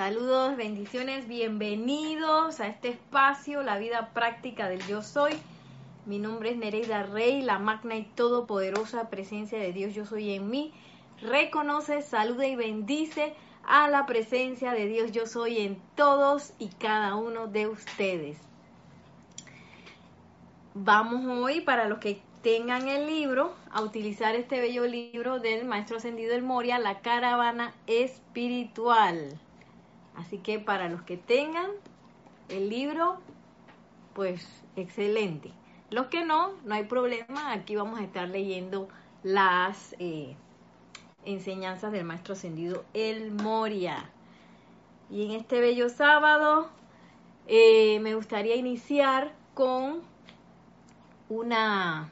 Saludos, bendiciones, bienvenidos a este espacio, la vida práctica del yo soy. Mi nombre es Nereida Rey, la magna y todopoderosa presencia de Dios yo soy en mí. Reconoce, saluda y bendice a la presencia de Dios yo soy en todos y cada uno de ustedes. Vamos hoy, para los que tengan el libro, a utilizar este bello libro del Maestro Ascendido del Moria, La Caravana Espiritual. Así que para los que tengan el libro, pues excelente. Los que no, no hay problema. Aquí vamos a estar leyendo las eh, enseñanzas del Maestro Ascendido El Moria. Y en este bello sábado eh, me gustaría iniciar con una,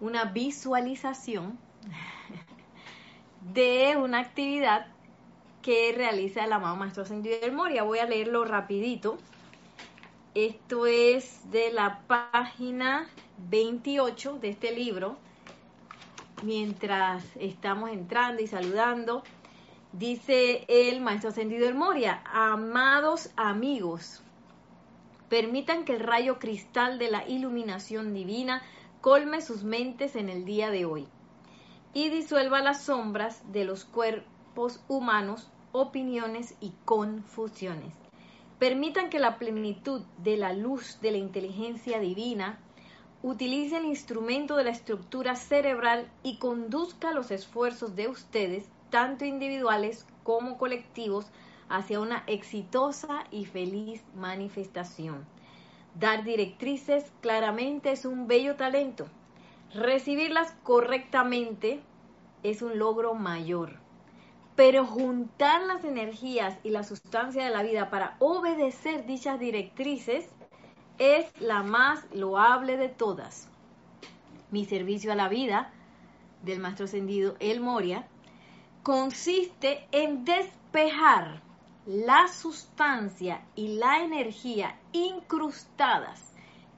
una visualización de una actividad que realiza el amado Maestro Ascendido del Moria. Voy a leerlo rapidito. Esto es de la página 28 de este libro. Mientras estamos entrando y saludando, dice el Maestro Ascendido del Moria, amados amigos, permitan que el rayo cristal de la iluminación divina colme sus mentes en el día de hoy y disuelva las sombras de los cuerpos humanos opiniones y confusiones. Permitan que la plenitud de la luz de la inteligencia divina utilice el instrumento de la estructura cerebral y conduzca los esfuerzos de ustedes, tanto individuales como colectivos, hacia una exitosa y feliz manifestación. Dar directrices claramente es un bello talento. Recibirlas correctamente es un logro mayor. Pero juntar las energías y la sustancia de la vida para obedecer dichas directrices es la más loable de todas. Mi servicio a la vida del Maestro Ascendido El Moria consiste en despejar la sustancia y la energía incrustadas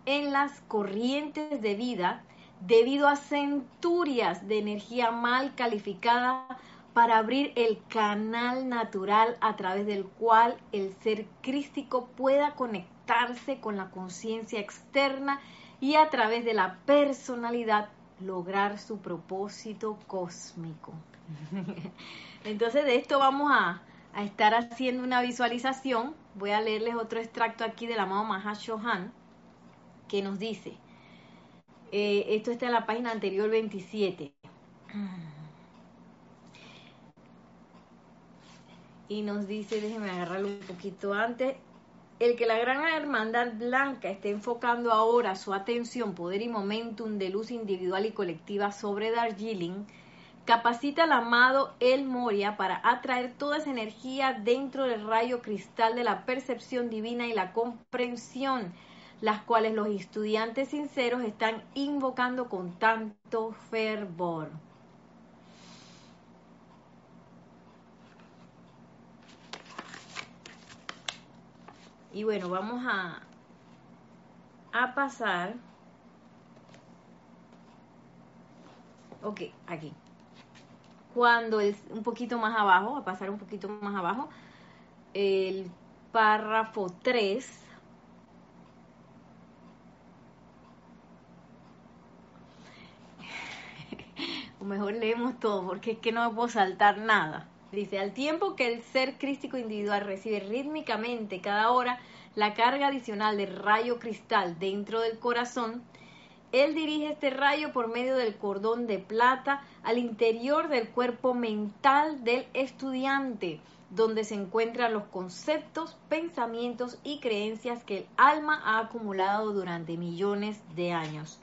en las corrientes de vida debido a centurias de energía mal calificada para abrir el canal natural a través del cual el ser crístico pueda conectarse con la conciencia externa y a través de la personalidad lograr su propósito cósmico. Entonces de esto vamos a, estar haciendo una visualización. Voy a leerles otro extracto aquí del amado Mahashohan que nos dice, eh, esto está en la página anterior 27 y nos dice, déjenme agarrarlo un poquito antes, el que la gran hermandad blanca esté enfocando ahora su atención, poder y momentum de luz individual y colectiva sobre Darjeeling, capacita al amado El Moria para atraer toda esa energía dentro del rayo cristal de la percepción divina y la comprensión, las cuales los estudiantes sinceros están invocando con tanto fervor. Y bueno, vamos a, a pasar. Ok, aquí. Cuando es un poquito más abajo, a pasar un poquito más abajo, el párrafo 3. o mejor leemos todo, porque es que no puedo saltar nada. Dice, al tiempo que el ser crístico individual recibe rítmicamente cada hora la carga adicional de rayo cristal dentro del corazón, él dirige este rayo por medio del cordón de plata al interior del cuerpo mental del estudiante, donde se encuentran los conceptos, pensamientos y creencias que el alma ha acumulado durante millones de años.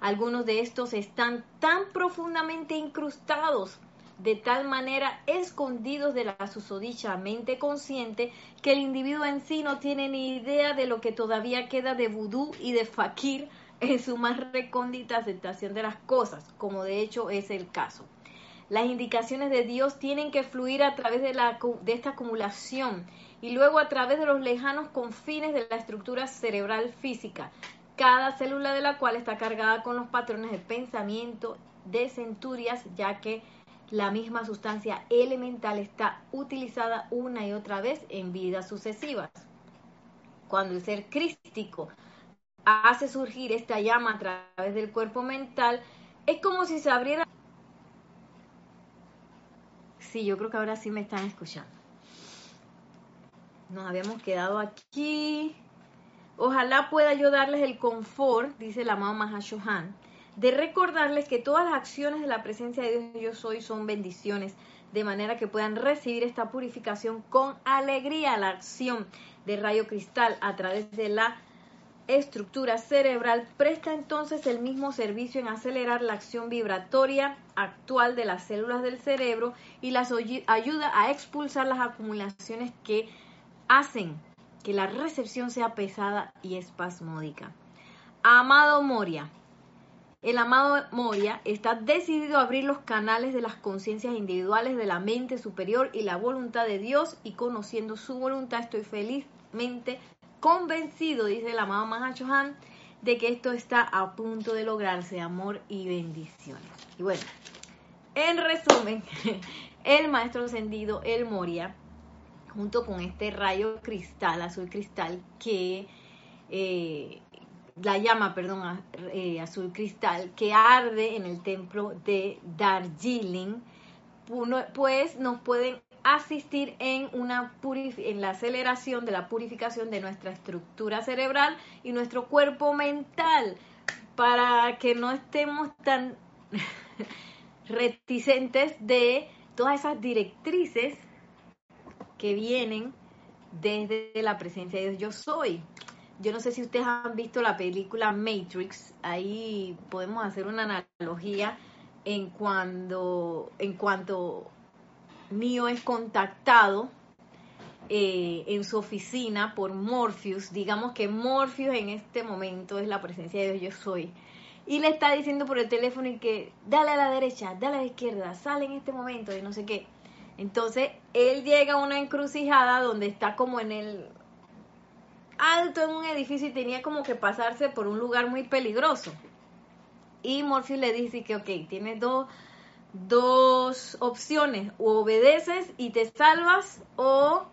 Algunos de estos están tan profundamente incrustados de tal manera escondidos de la susodicha mente consciente que el individuo en sí no tiene ni idea de lo que todavía queda de vudú y de fakir en su más recóndita aceptación de las cosas, como de hecho es el caso. Las indicaciones de Dios tienen que fluir a través de, la, de esta acumulación y luego a través de los lejanos confines de la estructura cerebral física, cada célula de la cual está cargada con los patrones de pensamiento de centurias, ya que la misma sustancia elemental está utilizada una y otra vez en vidas sucesivas. Cuando el ser crístico hace surgir esta llama a través del cuerpo mental, es como si se abriera... Sí, yo creo que ahora sí me están escuchando. Nos habíamos quedado aquí. Ojalá pueda yo darles el confort, dice la amado Mahashohan, de recordarles que todas las acciones de la presencia de Dios yo soy son bendiciones, de manera que puedan recibir esta purificación con alegría. La acción de rayo cristal a través de la estructura cerebral presta entonces el mismo servicio en acelerar la acción vibratoria actual de las células del cerebro y las ayuda a expulsar las acumulaciones que hacen que la recepción sea pesada y espasmódica. Amado Moria, el amado Moria está decidido a abrir los canales de las conciencias individuales de la mente superior y la voluntad de Dios y conociendo su voluntad estoy felizmente convencido, dice el amado Mahachohan, de que esto está a punto de lograrse, amor y bendiciones. Y bueno, en resumen, el maestro ascendido, el Moria, junto con este rayo cristal, azul cristal, que eh, la llama, perdón, eh, azul cristal, que arde en el templo de Darjeeling, pues nos pueden asistir en, una en la aceleración de la purificación de nuestra estructura cerebral y nuestro cuerpo mental, para que no estemos tan reticentes de todas esas directrices que vienen desde la presencia de Dios yo soy. Yo no sé si ustedes han visto la película Matrix, ahí podemos hacer una analogía en cuando en cuanto Neo es contactado eh, en su oficina por Morpheus, digamos que Morpheus en este momento es la presencia de Dios yo soy, y le está diciendo por el teléfono y que dale a la derecha, dale a la izquierda, sale en este momento y no sé qué. Entonces él llega a una encrucijada donde está como en el alto en un edificio y tenía como que pasarse por un lugar muy peligroso. Y Morpheus le dice que, ok, tienes dos, dos opciones, o obedeces y te salvas o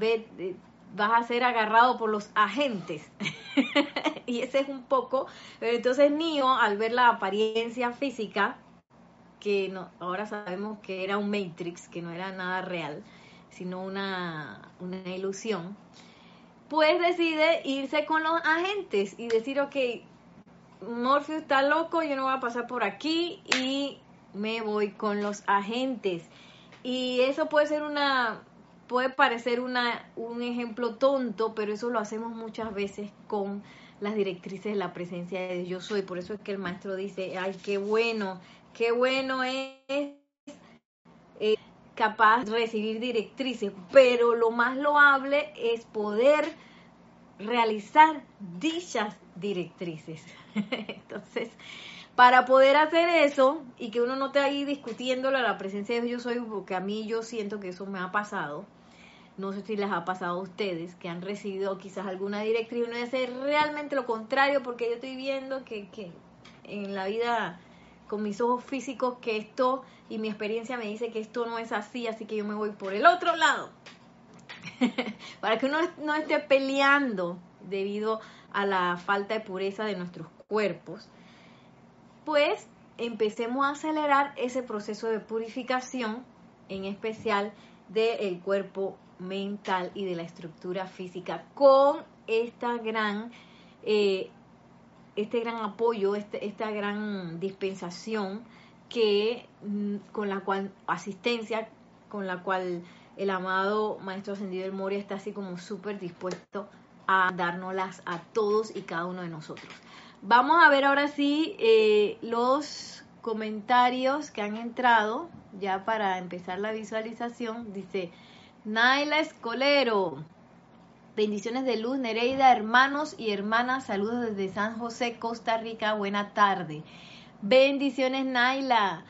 eh, vas a ser agarrado por los agentes. y ese es un poco, pero entonces Neo, al ver la apariencia física, que no, ahora sabemos que era un Matrix, que no era nada real, sino una, una ilusión, pues decide irse con los agentes y decir, ok, Morpheus está loco, yo no voy a pasar por aquí y me voy con los agentes. Y eso puede ser una, puede parecer una, un ejemplo tonto, pero eso lo hacemos muchas veces con las directrices de la presencia de. Yo soy, por eso es que el maestro dice, ay, qué bueno Qué bueno es eh, capaz de recibir directrices, pero lo más loable es poder realizar dichas directrices. Entonces, para poder hacer eso y que uno no esté ahí discutiéndolo a la presencia de Dios, yo soy, porque a mí yo siento que eso me ha pasado. No sé si les ha pasado a ustedes que han recibido quizás alguna directriz y uno dice realmente lo contrario porque yo estoy viendo que, que en la vida con mis ojos físicos que esto y mi experiencia me dice que esto no es así, así que yo me voy por el otro lado. Para que uno no esté peleando debido a la falta de pureza de nuestros cuerpos, pues empecemos a acelerar ese proceso de purificación, en especial del cuerpo mental y de la estructura física, con esta gran eh, este gran apoyo, este, esta gran dispensación que mm, con la cual asistencia con la cual el amado maestro ascendido del Moria está así como súper dispuesto a dárnoslas a todos y cada uno de nosotros. Vamos a ver ahora sí eh, los comentarios que han entrado ya para empezar la visualización. Dice Naila Escolero, Bendiciones de luz, Nereida, hermanos y hermanas, saludos desde San José, Costa Rica, buena tarde. Bendiciones, Naila.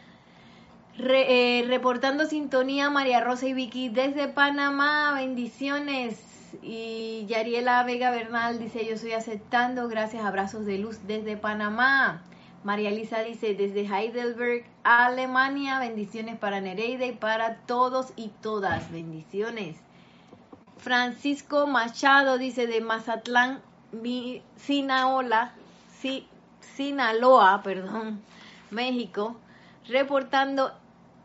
Eh, reportando sintonía, María Rosa y Vicky desde Panamá, bendiciones. Y Yariela Vega Bernal dice, yo estoy aceptando, gracias, abrazos de luz desde Panamá. María Elisa dice, desde Heidelberg, Alemania, bendiciones para Nereida y para todos y todas, bendiciones. Francisco Machado dice, de Mazatlán, Sinaola, Sinaloa, perdón, México, reportando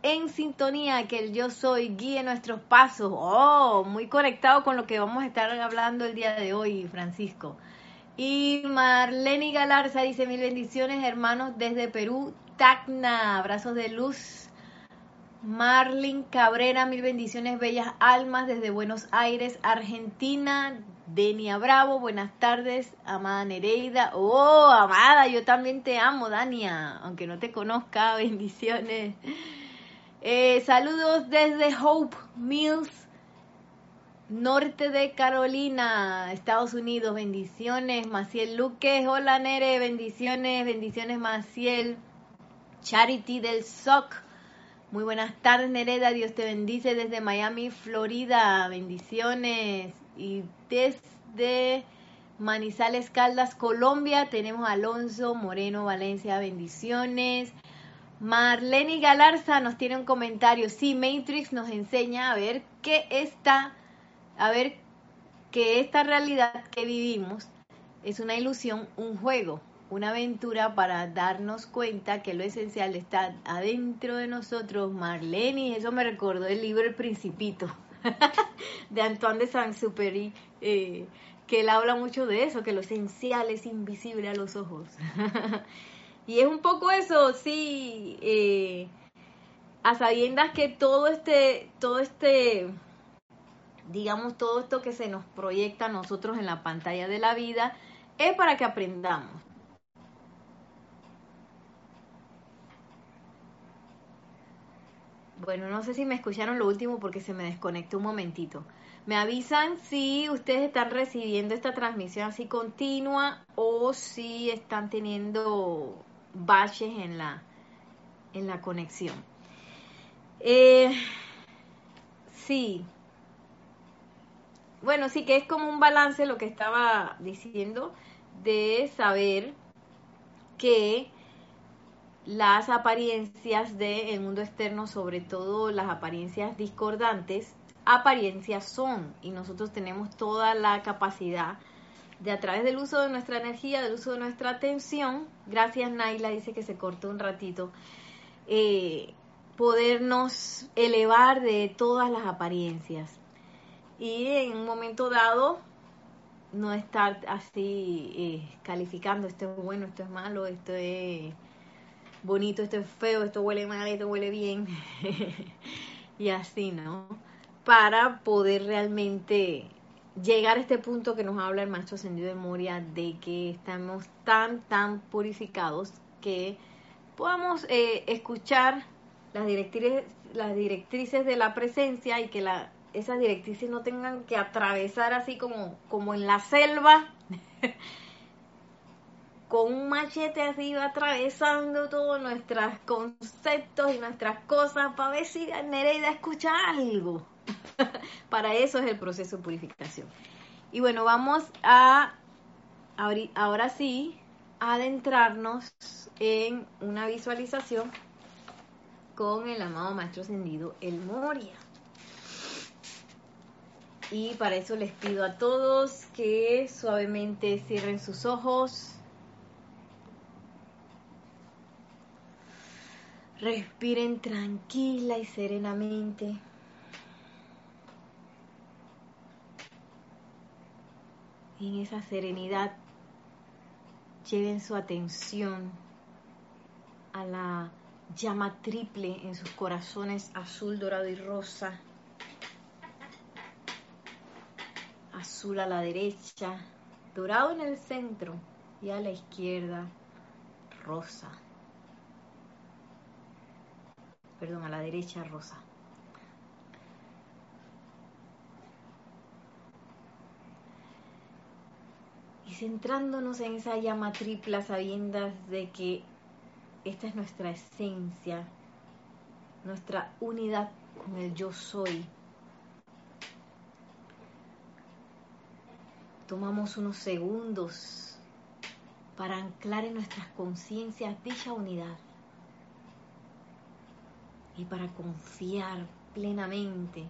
en sintonía que el yo soy guíe nuestros pasos. Oh, muy conectado con lo que vamos a estar hablando el día de hoy, Francisco. Y Marlene Galarza dice mil bendiciones, hermanos, desde Perú, Tacna, abrazos de luz. Marlin Cabrera, mil bendiciones, bellas almas, desde Buenos Aires, Argentina. Denia Bravo, buenas tardes, amada Nereida. Oh, amada, yo también te amo, Dania, aunque no te conozca, bendiciones. Eh, saludos desde Hope Mills, Norte de Carolina, Estados Unidos, bendiciones. Maciel Luque, hola Nere, bendiciones, bendiciones Maciel. Charity del SOC, muy buenas tardes Nereda, Dios te bendice desde Miami, Florida, bendiciones. Y desde Manizales Caldas, Colombia, tenemos a Alonso Moreno Valencia, bendiciones. Marlene Galarza nos tiene un comentario. Sí, Matrix nos enseña a ver qué está a ver que esta realidad que vivimos es una ilusión, un juego, una aventura para darnos cuenta que lo esencial está adentro de nosotros. Marlene, eso me recordó el libro El Principito de Antoine de Saint-Exupéry, eh, que él habla mucho de eso, que lo esencial es invisible a los ojos. y es un poco eso, sí, eh, a sabiendas que todo este, todo este digamos, todo esto que se nos proyecta a nosotros en la pantalla de la vida es para que aprendamos. Bueno, no sé si me escucharon lo último porque se me desconectó un momentito. Me avisan si ustedes están recibiendo esta transmisión así continua o si están teniendo baches en la, en la conexión. Eh, sí, bueno, sí que es como un balance lo que estaba diciendo de saber que las apariencias del mundo externo, sobre todo las apariencias discordantes, apariencias son y nosotros tenemos toda la capacidad de a través del uso de nuestra energía, del uso de nuestra atención, gracias Naila dice que se cortó un ratito, eh, podernos elevar de todas las apariencias. Y en un momento dado no estar así eh, calificando esto es bueno, esto es malo, esto es bonito, esto es feo, esto huele mal, esto huele bien y así, ¿no? Para poder realmente llegar a este punto que nos habla el maestro ascendido de Moria de que estamos tan, tan purificados que podamos eh, escuchar las directrices, las directrices de la presencia y que la esas directrices no tengan que atravesar así como, como en la selva, con un machete así atravesando todos nuestros conceptos y nuestras cosas para ver si Nereida escucha algo. para eso es el proceso de purificación. Y bueno, vamos a ahora sí adentrarnos en una visualización con el amado maestro ascendido El Moria. Y para eso les pido a todos que suavemente cierren sus ojos. Respiren tranquila y serenamente. En esa serenidad lleven su atención a la llama triple en sus corazones azul, dorado y rosa azul a la derecha, dorado en el centro y a la izquierda rosa. Perdón, a la derecha rosa. Y centrándonos en esa llama tripla, sabiendas de que esta es nuestra esencia, nuestra unidad con el yo soy, Tomamos unos segundos para anclar en nuestras conciencias dicha unidad y para confiar plenamente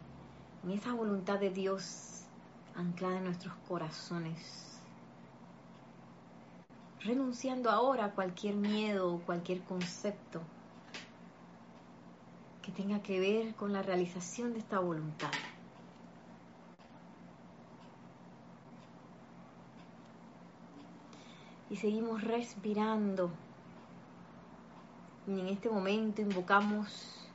en esa voluntad de Dios anclada en nuestros corazones. Renunciando ahora a cualquier miedo o cualquier concepto que tenga que ver con la realización de esta voluntad. y seguimos respirando. Y en este momento invocamos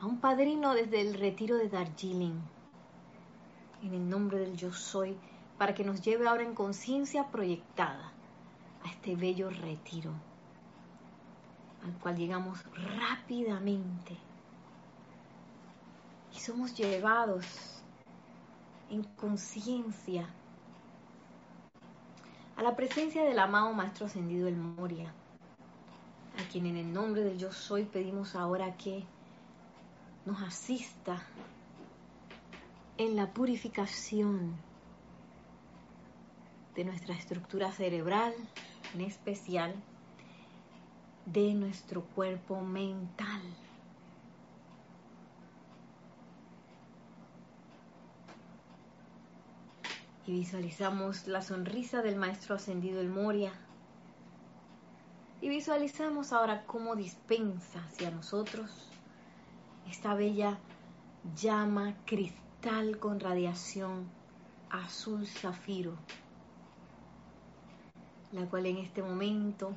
a un padrino desde el retiro de Darjeeling, en el nombre del yo soy, para que nos lleve ahora en conciencia proyectada a este bello retiro, al cual llegamos rápidamente. Y somos llevados en conciencia a la presencia del amado Maestro Ascendido el Moria, a quien en el nombre del Yo Soy pedimos ahora que nos asista en la purificación de nuestra estructura cerebral, en especial de nuestro cuerpo mental. y visualizamos la sonrisa del Maestro Ascendido el Moria. Y visualizamos ahora cómo dispensa hacia nosotros esta bella llama cristal con radiación azul zafiro, la cual en este momento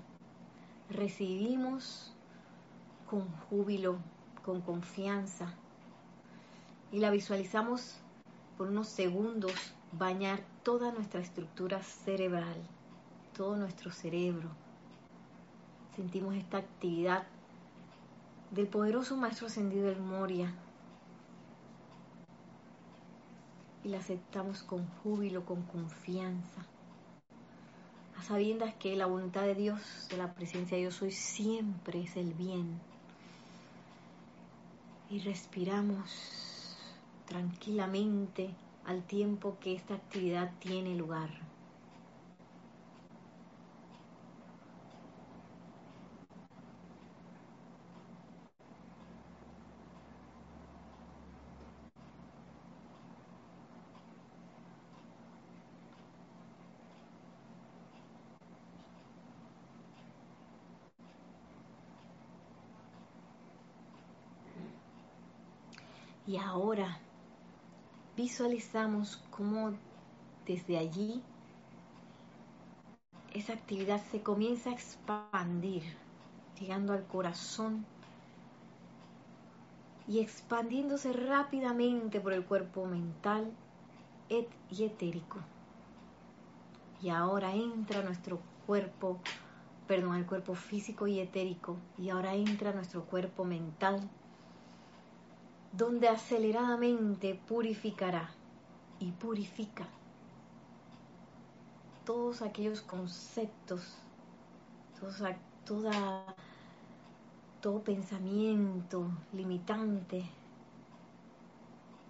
recibimos con júbilo, con confianza, y la visualizamos por unos segundos bañar toda nuestra estructura cerebral, todo nuestro cerebro. Sentimos esta actividad del poderoso Maestro Ascendido del Moria y la aceptamos con júbilo, con confianza, a sabiendas que la voluntad de Dios, de la presencia de Dios hoy siempre es el bien. Y respiramos tranquilamente al tiempo que esta actividad tiene lugar. Y ahora visualizamos cómo desde allí esa actividad se comienza a expandir, llegando al corazón y expandiéndose rápidamente por el cuerpo mental y etérico. Y ahora entra nuestro cuerpo, perdón, el cuerpo físico y etérico, y ahora entra nuestro cuerpo mental donde aceleradamente purificará y purifica todos aquellos conceptos, toda, todo pensamiento limitante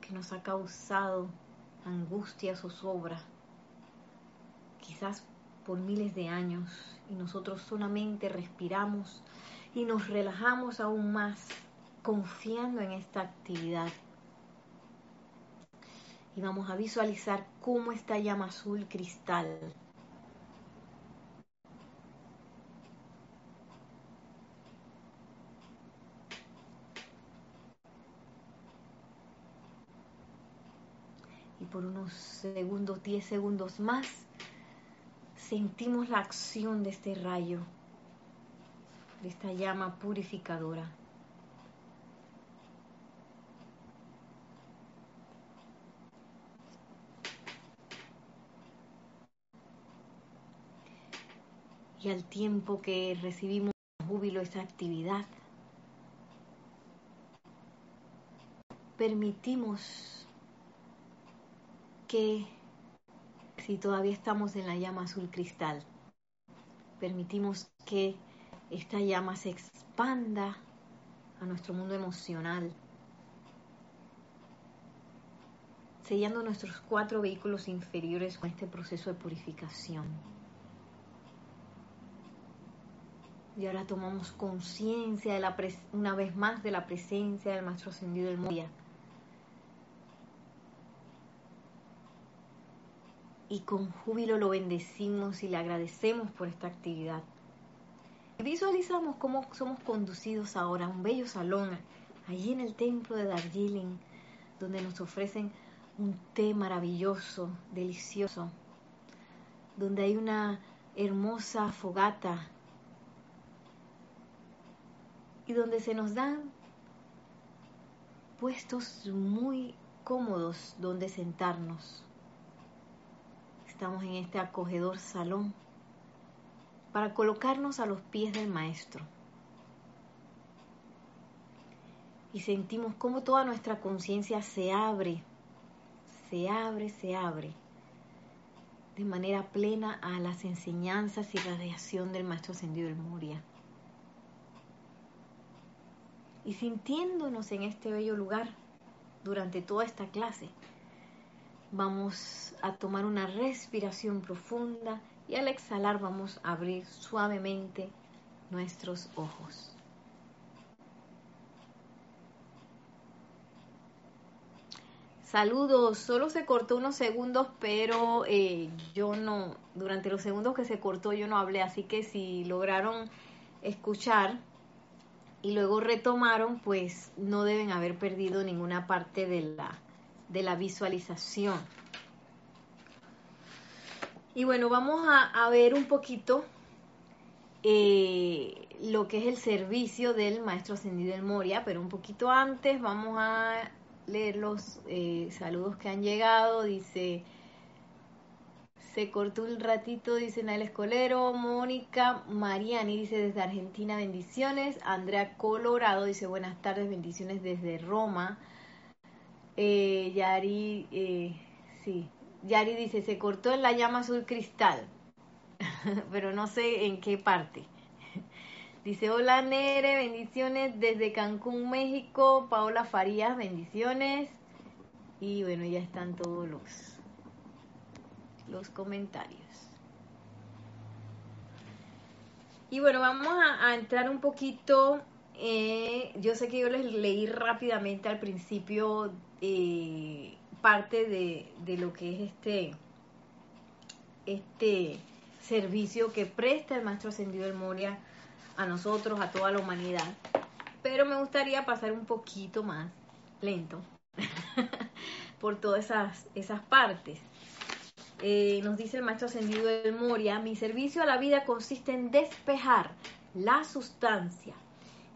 que nos ha causado angustia, zozobra, quizás por miles de años, y nosotros solamente respiramos y nos relajamos aún más confiando en esta actividad. Y vamos a visualizar cómo esta llama azul cristal y por unos segundos, 10 segundos más, sentimos la acción de este rayo, de esta llama purificadora. Y al tiempo que recibimos júbilo esa actividad, permitimos que, si todavía estamos en la llama azul cristal, permitimos que esta llama se expanda a nuestro mundo emocional, sellando nuestros cuatro vehículos inferiores con este proceso de purificación. Y ahora tomamos conciencia una vez más de la presencia del Maestro Ascendido del Moria. Y con júbilo lo bendecimos y le agradecemos por esta actividad. Visualizamos cómo somos conducidos ahora a un bello salón, allí en el templo de Darjeeling, donde nos ofrecen un té maravilloso, delicioso, donde hay una hermosa fogata y donde se nos dan puestos muy cómodos donde sentarnos. Estamos en este acogedor salón para colocarnos a los pies del Maestro. Y sentimos cómo toda nuestra conciencia se abre, se abre, se abre de manera plena a las enseñanzas y radiación del Maestro Ascendido del Moria. Y sintiéndonos en este bello lugar durante toda esta clase, vamos a tomar una respiración profunda y al exhalar vamos a abrir suavemente nuestros ojos. Saludos, solo se cortó unos segundos, pero eh, yo no, durante los segundos que se cortó yo no hablé, así que si lograron escuchar y luego retomaron, pues no deben haber perdido ninguna parte de la, de la visualización. Y bueno, vamos a, ver un poquito eh, lo que es el servicio del Maestro Ascendido del Moria, pero un poquito antes vamos a leer los eh, saludos que han llegado. Dice, se cortó un ratito, dice Nael Escolero. Mónica Mariani dice desde Argentina, bendiciones. Andrea Colorado dice buenas tardes, bendiciones desde Roma. Eh, Yari, eh, sí, Yari dice, se cortó en la llama azul cristal, pero no sé en qué parte. Dice, hola Nere, bendiciones desde Cancún, México. Paola Farías, bendiciones. Y bueno, ya están todos los, los comentarios. Y bueno, vamos a, entrar un poquito. Eh, yo sé que yo les leí rápidamente al principio eh, parte de, de, lo que es este, este servicio que presta el Maestro Ascendido del Moria a nosotros, a toda la humanidad. Pero me gustaría pasar un poquito más lento por todas esas, esas partes. Eh, nos dice el maestro ascendido del Moria, mi servicio a la vida consiste en despejar la sustancia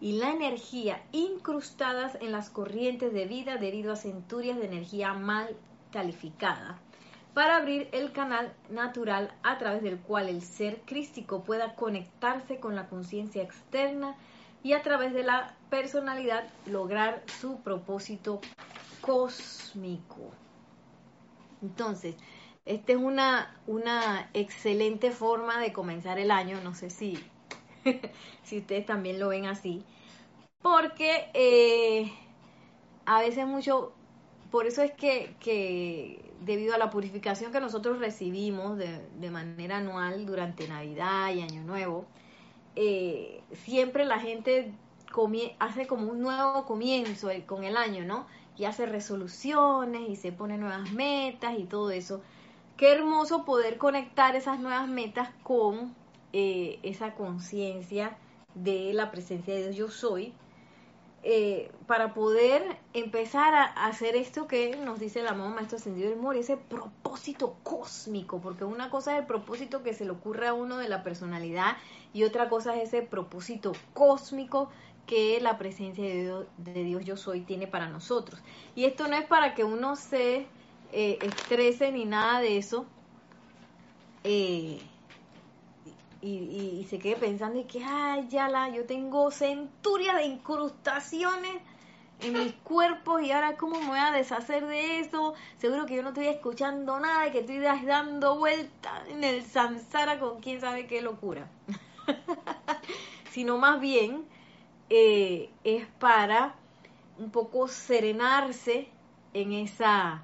y la energía incrustadas en las corrientes de vida debido a centurias de energía mal calificada para abrir el canal natural a través del cual el ser crístico pueda conectarse con la conciencia externa y a través de la personalidad lograr su propósito cósmico. Entonces, esta es una, una excelente forma de comenzar el año, no sé si, si ustedes también lo ven así, porque eh, a veces mucho, por eso es que, que debido a la purificación que nosotros recibimos de, manera anual durante Navidad y Año Nuevo, eh, siempre la gente hace como un nuevo comienzo con el año, ¿no? Y hace resoluciones y se pone nuevas metas y todo eso. Qué hermoso poder conectar esas nuevas metas con eh, esa conciencia de la presencia de Dios yo soy, eh, para poder empezar a hacer esto que nos dice el amado Maestro Ascendido del Mori, ese propósito cósmico, porque una cosa es el propósito que se le ocurre a uno de la personalidad y otra cosa es ese propósito cósmico que la presencia de Dios, yo soy tiene para nosotros. Y esto no es para que uno se eh, estrese ni nada de eso. Eh, y, se quede pensando y que, ay, ya la, yo tengo centurias de incrustaciones en mis cuerpos y ahora cómo me voy a deshacer de eso. Seguro que yo no estoy escuchando nada y que estoy dando vueltas en el samsara con quién sabe qué locura. Sino más bien eh, es para un poco serenarse en esa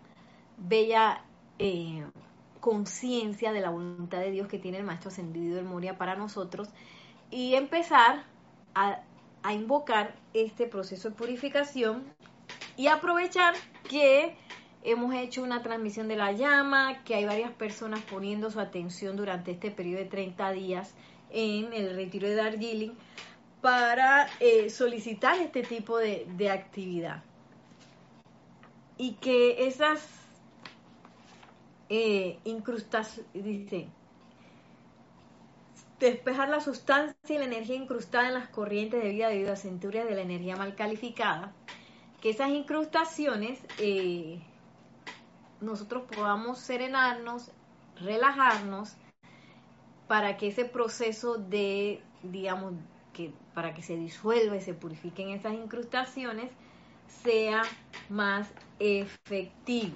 bella eh, conciencia de la voluntad de Dios que tiene el Maestro Ascendido del Moria para nosotros y empezar a, invocar este proceso de purificación y aprovechar que hemos hecho una transmisión de la llama, que hay varias personas poniendo su atención durante este periodo de 30 días en el retiro de Darjeeling para eh, solicitar este tipo de, de actividad. Y que esas eh, incrustaciones, dice, despejar la sustancia y la energía incrustada en las corrientes de vida debido a centurias de la energía mal calificada, que esas incrustaciones eh, nosotros podamos serenarnos, relajarnos, para que ese proceso de, digamos, que para que se disuelva y se purifiquen esas incrustaciones, sea más efectivo.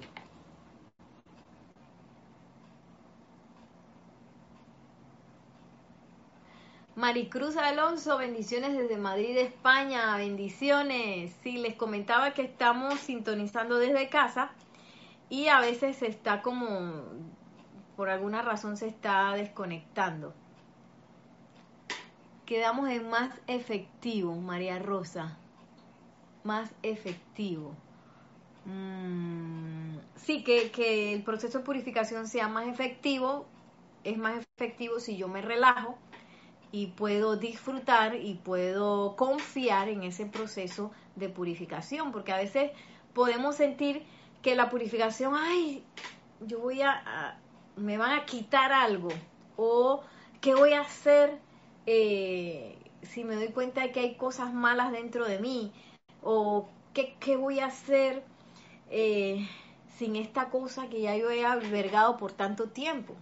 Maricruz Alonso, bendiciones desde Madrid, España, bendiciones. Sí, les comentaba que estamos sintonizando desde casa y a veces se está como, por alguna razón se está desconectando. Quedamos en más efectivo, María Rosa. Más efectivo. Mm, sí, que, que el proceso de purificación sea más efectivo. Es más efectivo si yo me relajo y puedo disfrutar y puedo confiar en ese proceso de purificación, porque a veces podemos sentir que la purificación, ay, yo voy a, me van a quitar algo, o qué voy a hacer eh, si me doy cuenta de que hay cosas malas dentro de mí, o qué, qué voy a hacer eh, sin esta cosa que ya yo he albergado por tanto tiempo.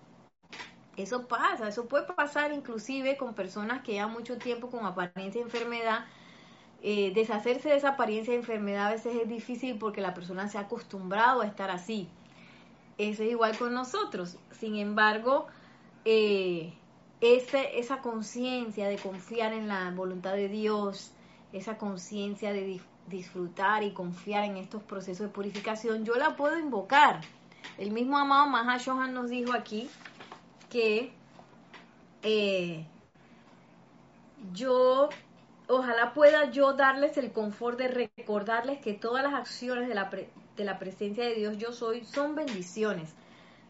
Eso pasa, eso puede pasar inclusive con personas que llevan mucho tiempo con apariencia de enfermedad. Eh, deshacerse de esa apariencia de enfermedad a veces es difícil porque la persona se ha acostumbrado a estar así. Eso es igual con nosotros. Sin embargo, eh, esa conciencia de confiar en la voluntad de Dios, esa conciencia de disfrutar y confiar en estos procesos de purificación, yo la puedo invocar. El mismo amado Mahashohan nos dijo aquí que eh, yo, ojalá pueda yo darles el confort de recordarles que todas las acciones de la, de la presencia de Dios yo soy son bendiciones,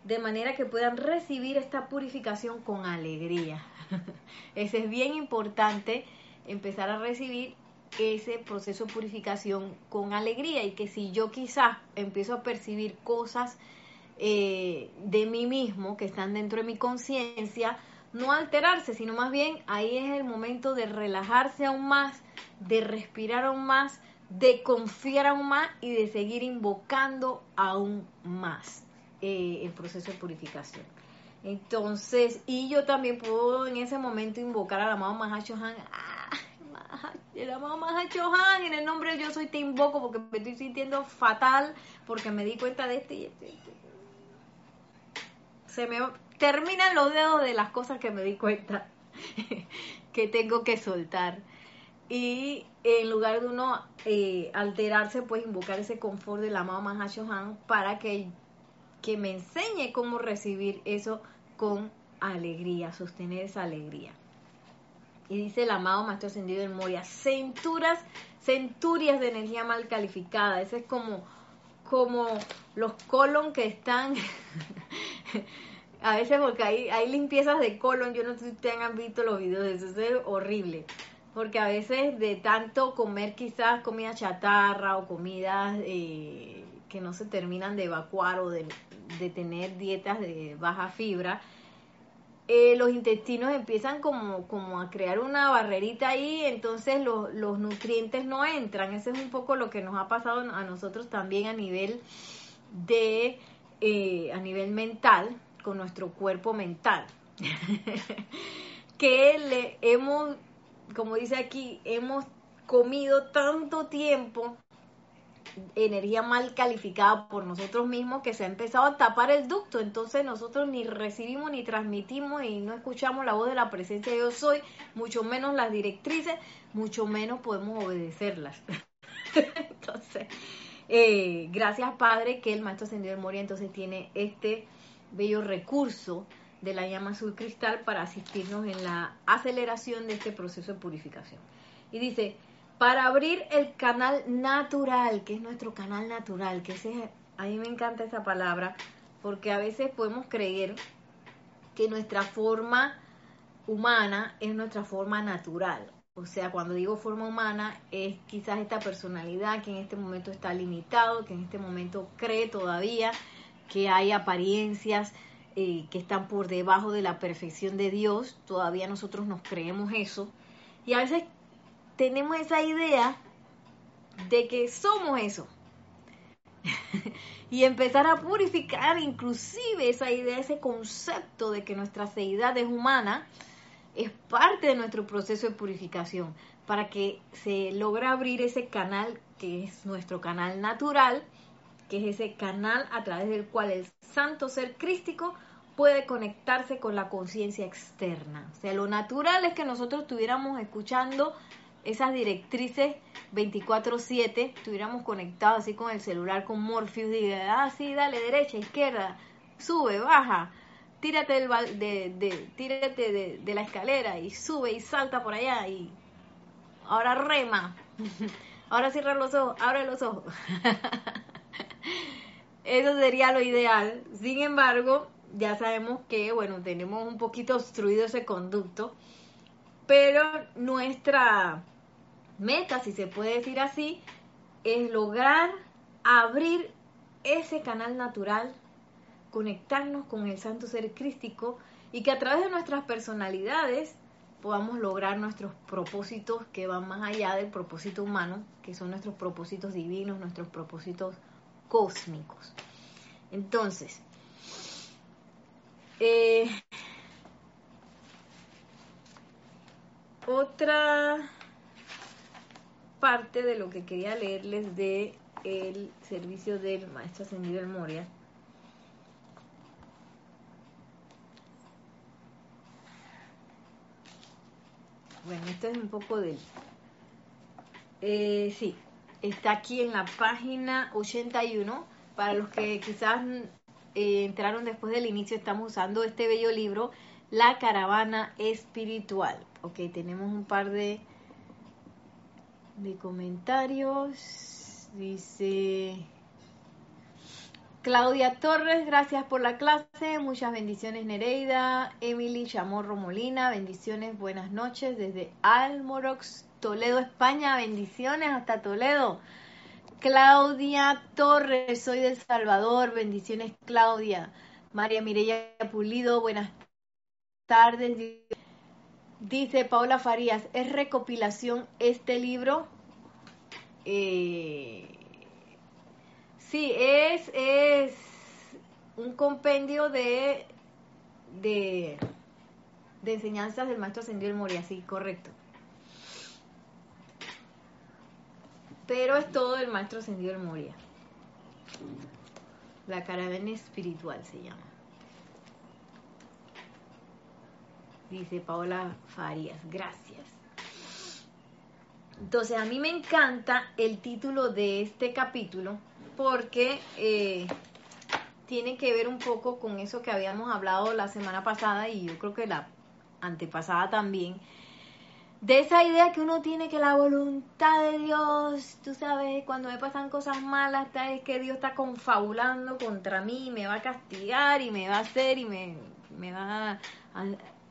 de manera que puedan recibir esta purificación con alegría. Ese es bien importante, empezar a recibir ese proceso de purificación con alegría y que si yo quizás empiezo a percibir cosas eh, de mí mismo que están dentro de mi conciencia, no alterarse, sino más bien ahí es el momento de relajarse aún más, de respirar aún más, de confiar aún más y de seguir invocando aún más eh, el proceso de purificación. Entonces, y yo también puedo en ese momento invocar al amado Mahachohan. ¡Ah! El amado Mahachohan, en el nombre de yo soy te invoco porque me estoy sintiendo fatal, porque me di cuenta de este y este. Se me terminan los dedos de las cosas que me di cuenta que tengo que soltar. Y en lugar de uno eh, alterarse, pues invocar ese confort del amado Mahashohan para que, que me enseñe cómo recibir eso con alegría, sostener esa alegría. Y dice el amado Maestro Ascendido en Moria, centuras, centurias de energía mal calificada. Ese es como, como los colon que están a veces porque hay, hay limpiezas de colon, yo no sé si ustedes han visto los videos, eso es horrible. Porque a veces de tanto comer quizás comida chatarra o comidas eh, que no se terminan de evacuar o de, tener dietas de baja fibra, eh, los intestinos empiezan como, como a crear una barrerita ahí, entonces los, los nutrientes no entran. Eso es un poco lo que nos ha pasado a nosotros también a nivel de, eh, a nivel mental, con nuestro cuerpo mental. que le hemos, como dice aquí, hemos comido tanto tiempo energía mal calificada por nosotros mismos que se ha empezado a tapar el ducto, entonces nosotros ni recibimos ni transmitimos y no escuchamos la voz de la presencia de yo soy, mucho menos las directrices, mucho menos podemos obedecerlas. entonces, eh, gracias Padre que el Maestro Ascendido de Moria entonces tiene este bello recurso de la llama azul cristal para asistirnos en la aceleración de este proceso de purificación. Y dice, para abrir el canal natural, que es nuestro canal natural, que ese, a mí me encanta esa palabra, porque a veces podemos creer que nuestra forma humana es nuestra forma natural. O sea, cuando digo forma humana, es quizás esta personalidad que en este momento está limitado, que en este momento cree todavía que hay apariencias eh, que están por debajo de la perfección de Dios. Todavía nosotros nos creemos eso. Y a veces tenemos esa idea de que somos eso. y empezar a purificar inclusive esa idea, ese concepto de que nuestra seidad es humana es parte de nuestro proceso de purificación para que se logre abrir ese canal que es nuestro canal natural, que es ese canal a través del cual el santo ser crístico puede conectarse con la conciencia externa. O sea, lo natural es que nosotros estuviéramos escuchando esas directrices 24/7, estuviéramos conectados así con el celular, con Morpheus, diga, ah, sí, dale, derecha, izquierda, sube, baja, tírate, del, de, tírate de la escalera y sube y salta por allá y ahora rema. Ahora cierra los ojos, abre los ojos. Eso sería lo ideal. Sin embargo, ya sabemos que, bueno, tenemos un poquito obstruido ese conducto, pero nuestra meta, si se puede decir así, es lograr abrir ese canal natural conectarnos con el santo ser crístico y que a través de nuestras personalidades podamos lograr nuestros propósitos que van más allá del propósito humano, que son nuestros propósitos divinos, nuestros propósitos cósmicos. Entonces, eh, otra parte de lo que quería leerles de el servicio del maestro ascendido Moria Bueno, esto es un poco del... Eh, sí, está aquí en la página 81. Para los que quizás eh, entraron después del inicio, estamos usando este bello libro, La Caravana Espiritual. Ok, tenemos un par de, de comentarios. Dice... Claudia Torres, gracias por la clase. Muchas bendiciones, Nereida. Emily Chamorro Molina, bendiciones, buenas noches desde Almorox, Toledo, España. Bendiciones hasta Toledo. Claudia Torres, soy del Salvador. Bendiciones, Claudia. María Mireya Pulido, buenas tardes. Dice Paula Farías, ¿es recopilación este libro? Eh, Sí, es, es un compendio de, de, enseñanzas del maestro Ascendido el Moria, sí, correcto. Pero es todo el maestro Ascendido el Moria. La caravana espiritual se llama. Dice Paola Farías, gracias. Entonces, a mí me encanta el título de este capítulo porque eh, tiene que ver un poco con eso que habíamos hablado la semana pasada y yo creo que la antepasada también, de esa idea que uno tiene que la voluntad de Dios, tú sabes, cuando me pasan cosas malas, es que Dios está confabulando contra mí, me va a castigar y me va a hacer y me, me va a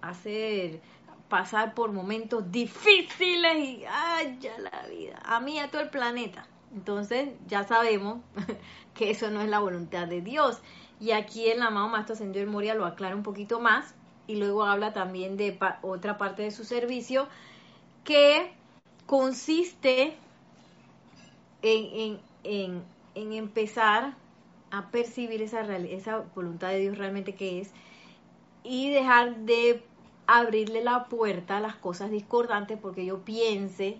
hacer pasar por momentos difíciles y ay, ya la vida, a mí a todo el planeta. Entonces ya sabemos que eso no es la voluntad de Dios. Y aquí el amado Maestro Ascendido el Moria lo aclara un poquito más y luego habla también de otra parte de su servicio que consiste en, en, en, empezar a percibir esa, esa voluntad de Dios realmente que es y dejar de abrirle la puerta a las cosas discordantes porque yo piense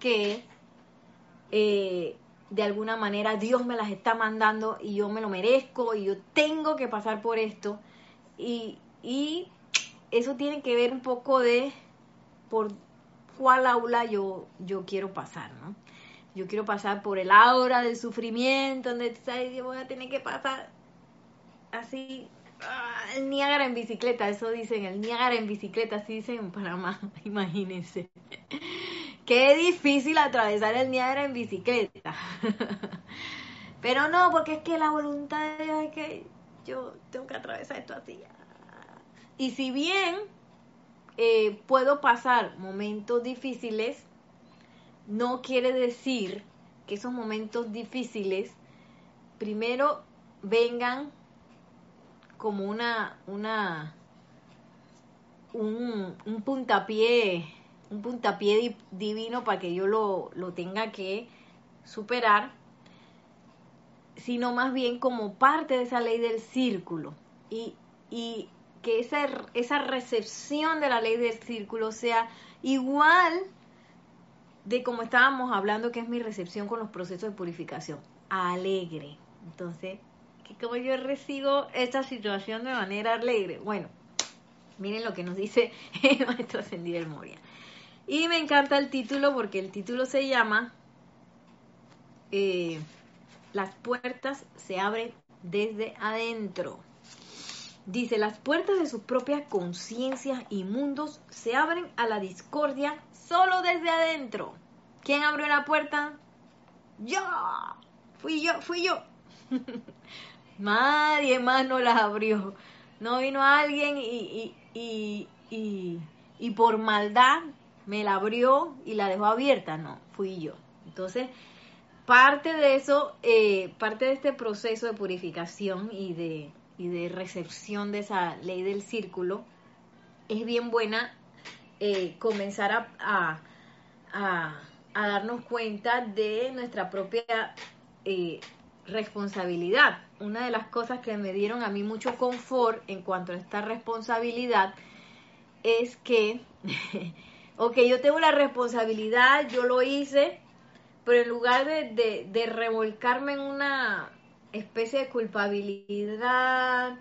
que eh, de alguna manera Dios me las está mandando y yo me lo merezco y yo tengo que pasar por esto. Y, y eso tiene que ver un poco de por cuál aula yo, yo quiero pasar, ¿no? Yo quiero pasar por el aura del sufrimiento, donde ¿sabes? yo voy a tener que pasar así ah, el Niágara en bicicleta, eso dicen, el Niágara en bicicleta, así dicen en Panamá, imagínense. Qué difícil atravesar el Niágara en bicicleta. Pero no, porque es que la voluntad de Dios es que yo tengo que atravesar esto así. Y si bien eh, puedo pasar momentos difíciles, no quiere decir que esos momentos difíciles primero vengan como una, una, un, un puntapié, un puntapié divino para que yo lo, lo tenga que superar, sino más bien como parte de esa ley del círculo. Y, y que esa, esa recepción de la ley del círculo sea igual de como estábamos hablando, que es mi recepción con los procesos de purificación, alegre. Entonces, que como yo recibo esta situación de manera alegre. Bueno, miren lo que nos dice el maestro ascendido del Moria. Y me encanta el título porque el título se llama eh, Las puertas se abren desde adentro. Dice, las puertas de sus propias conciencias y mundos se abren a la discordia solo desde adentro. ¿Quién abrió la puerta? Yo. Fui yo, fui yo. Nadie más no la abrió. No vino alguien y, y, y, y, por maldad me la abrió y la dejó abierta. No, fui yo. Entonces, parte de eso, eh, parte de este proceso de purificación y de y de recepción de esa ley del círculo, es bien buena eh, comenzar a, a, darnos cuenta de nuestra propia eh, responsabilidad. Una de las cosas que me dieron a mí mucho confort en cuanto a esta responsabilidad es que, ok, yo tengo la responsabilidad, yo lo hice, pero en lugar de, de revolcarme en una especie de culpabilidad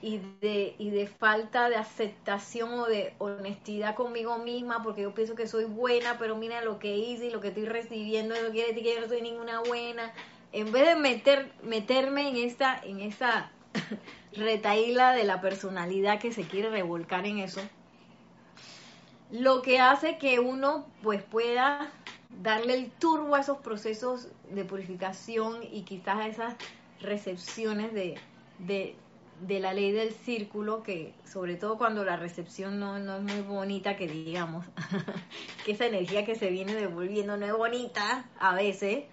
y de, y de falta de aceptación o de honestidad conmigo misma, porque yo pienso que soy buena, pero mira lo que hice y lo que estoy recibiendo, no quiere decir que yo no soy ninguna buena. En vez de meter, meterme en esa, en esa retaíla de la personalidad que se quiere revolcar en eso, lo que hace que uno pues pueda darle el turbo a esos procesos de purificación y quizás a esas recepciones de, de, la ley del círculo, que sobre todo cuando la recepción no, no es muy bonita, que digamos, que esa energía que se viene devolviendo no es bonita a veces,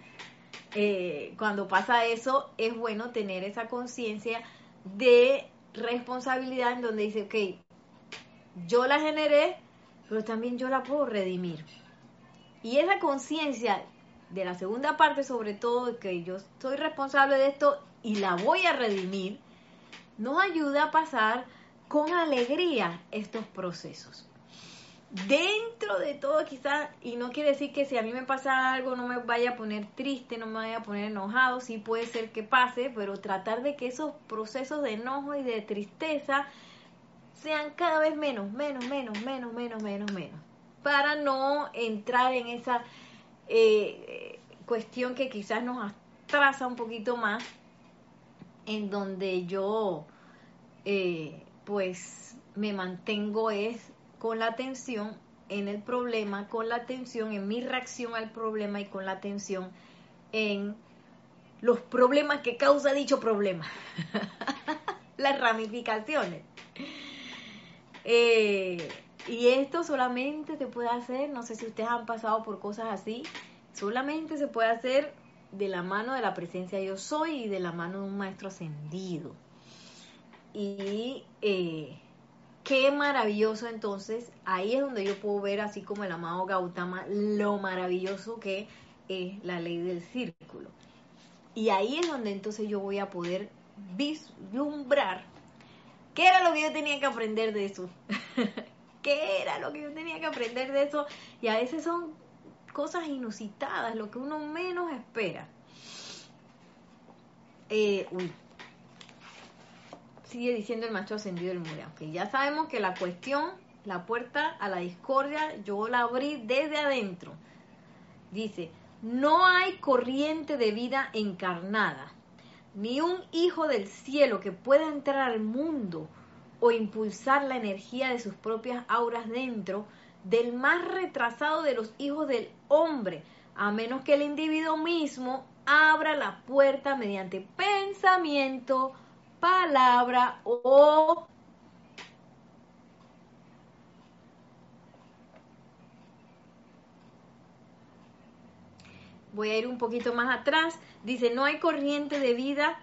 eh, cuando pasa eso, es bueno tener esa conciencia de responsabilidad en donde dice, ok, yo la generé, pero también yo la puedo redimir. Y esa conciencia de la segunda parte, sobre todo, que yo soy responsable de esto y la voy a redimir, nos ayuda a pasar con alegría estos procesos. Dentro de todo quizás, y no quiere decir que si a mí me pasa algo no me vaya a poner triste, no me vaya a poner enojado, sí puede ser que pase, pero tratar de que esos procesos de enojo y de tristeza sean cada vez menos, menos, menos, menos, menos, menos, menos, para no entrar en esa eh, cuestión que quizás nos atrasa un poquito más, en donde yo eh, pues me mantengo es con la atención en el problema, con la atención en mi reacción al problema y con la atención en los problemas que causa dicho problema, las ramificaciones. Eh, y esto solamente se puede hacer, no sé si ustedes han pasado por cosas así, solamente se puede hacer de la mano de la presencia yo soy y de la mano de un maestro ascendido. Y eh, qué maravilloso entonces, ahí es donde yo puedo ver, así como el amado Gautama, lo maravilloso que es la ley del círculo. Y ahí es donde entonces yo voy a poder vislumbrar qué era lo que yo tenía que aprender de eso. ¿Qué era lo que yo tenía que aprender de eso? Y a veces son cosas inusitadas, lo que uno menos espera. Eh, uy. Sigue diciendo el macho ascendido del muro. Que ya sabemos que la cuestión, la puerta a la discordia, yo la abrí desde adentro. Dice, no hay corriente de vida encarnada, ni un hijo del cielo que pueda entrar al mundo o impulsar la energía de sus propias auras dentro del más retrasado de los hijos del hombre, a menos que el individuo mismo abra la puerta mediante pensamiento, palabra o voy a ir un poquito más atrás, dice, no hay corriente de vida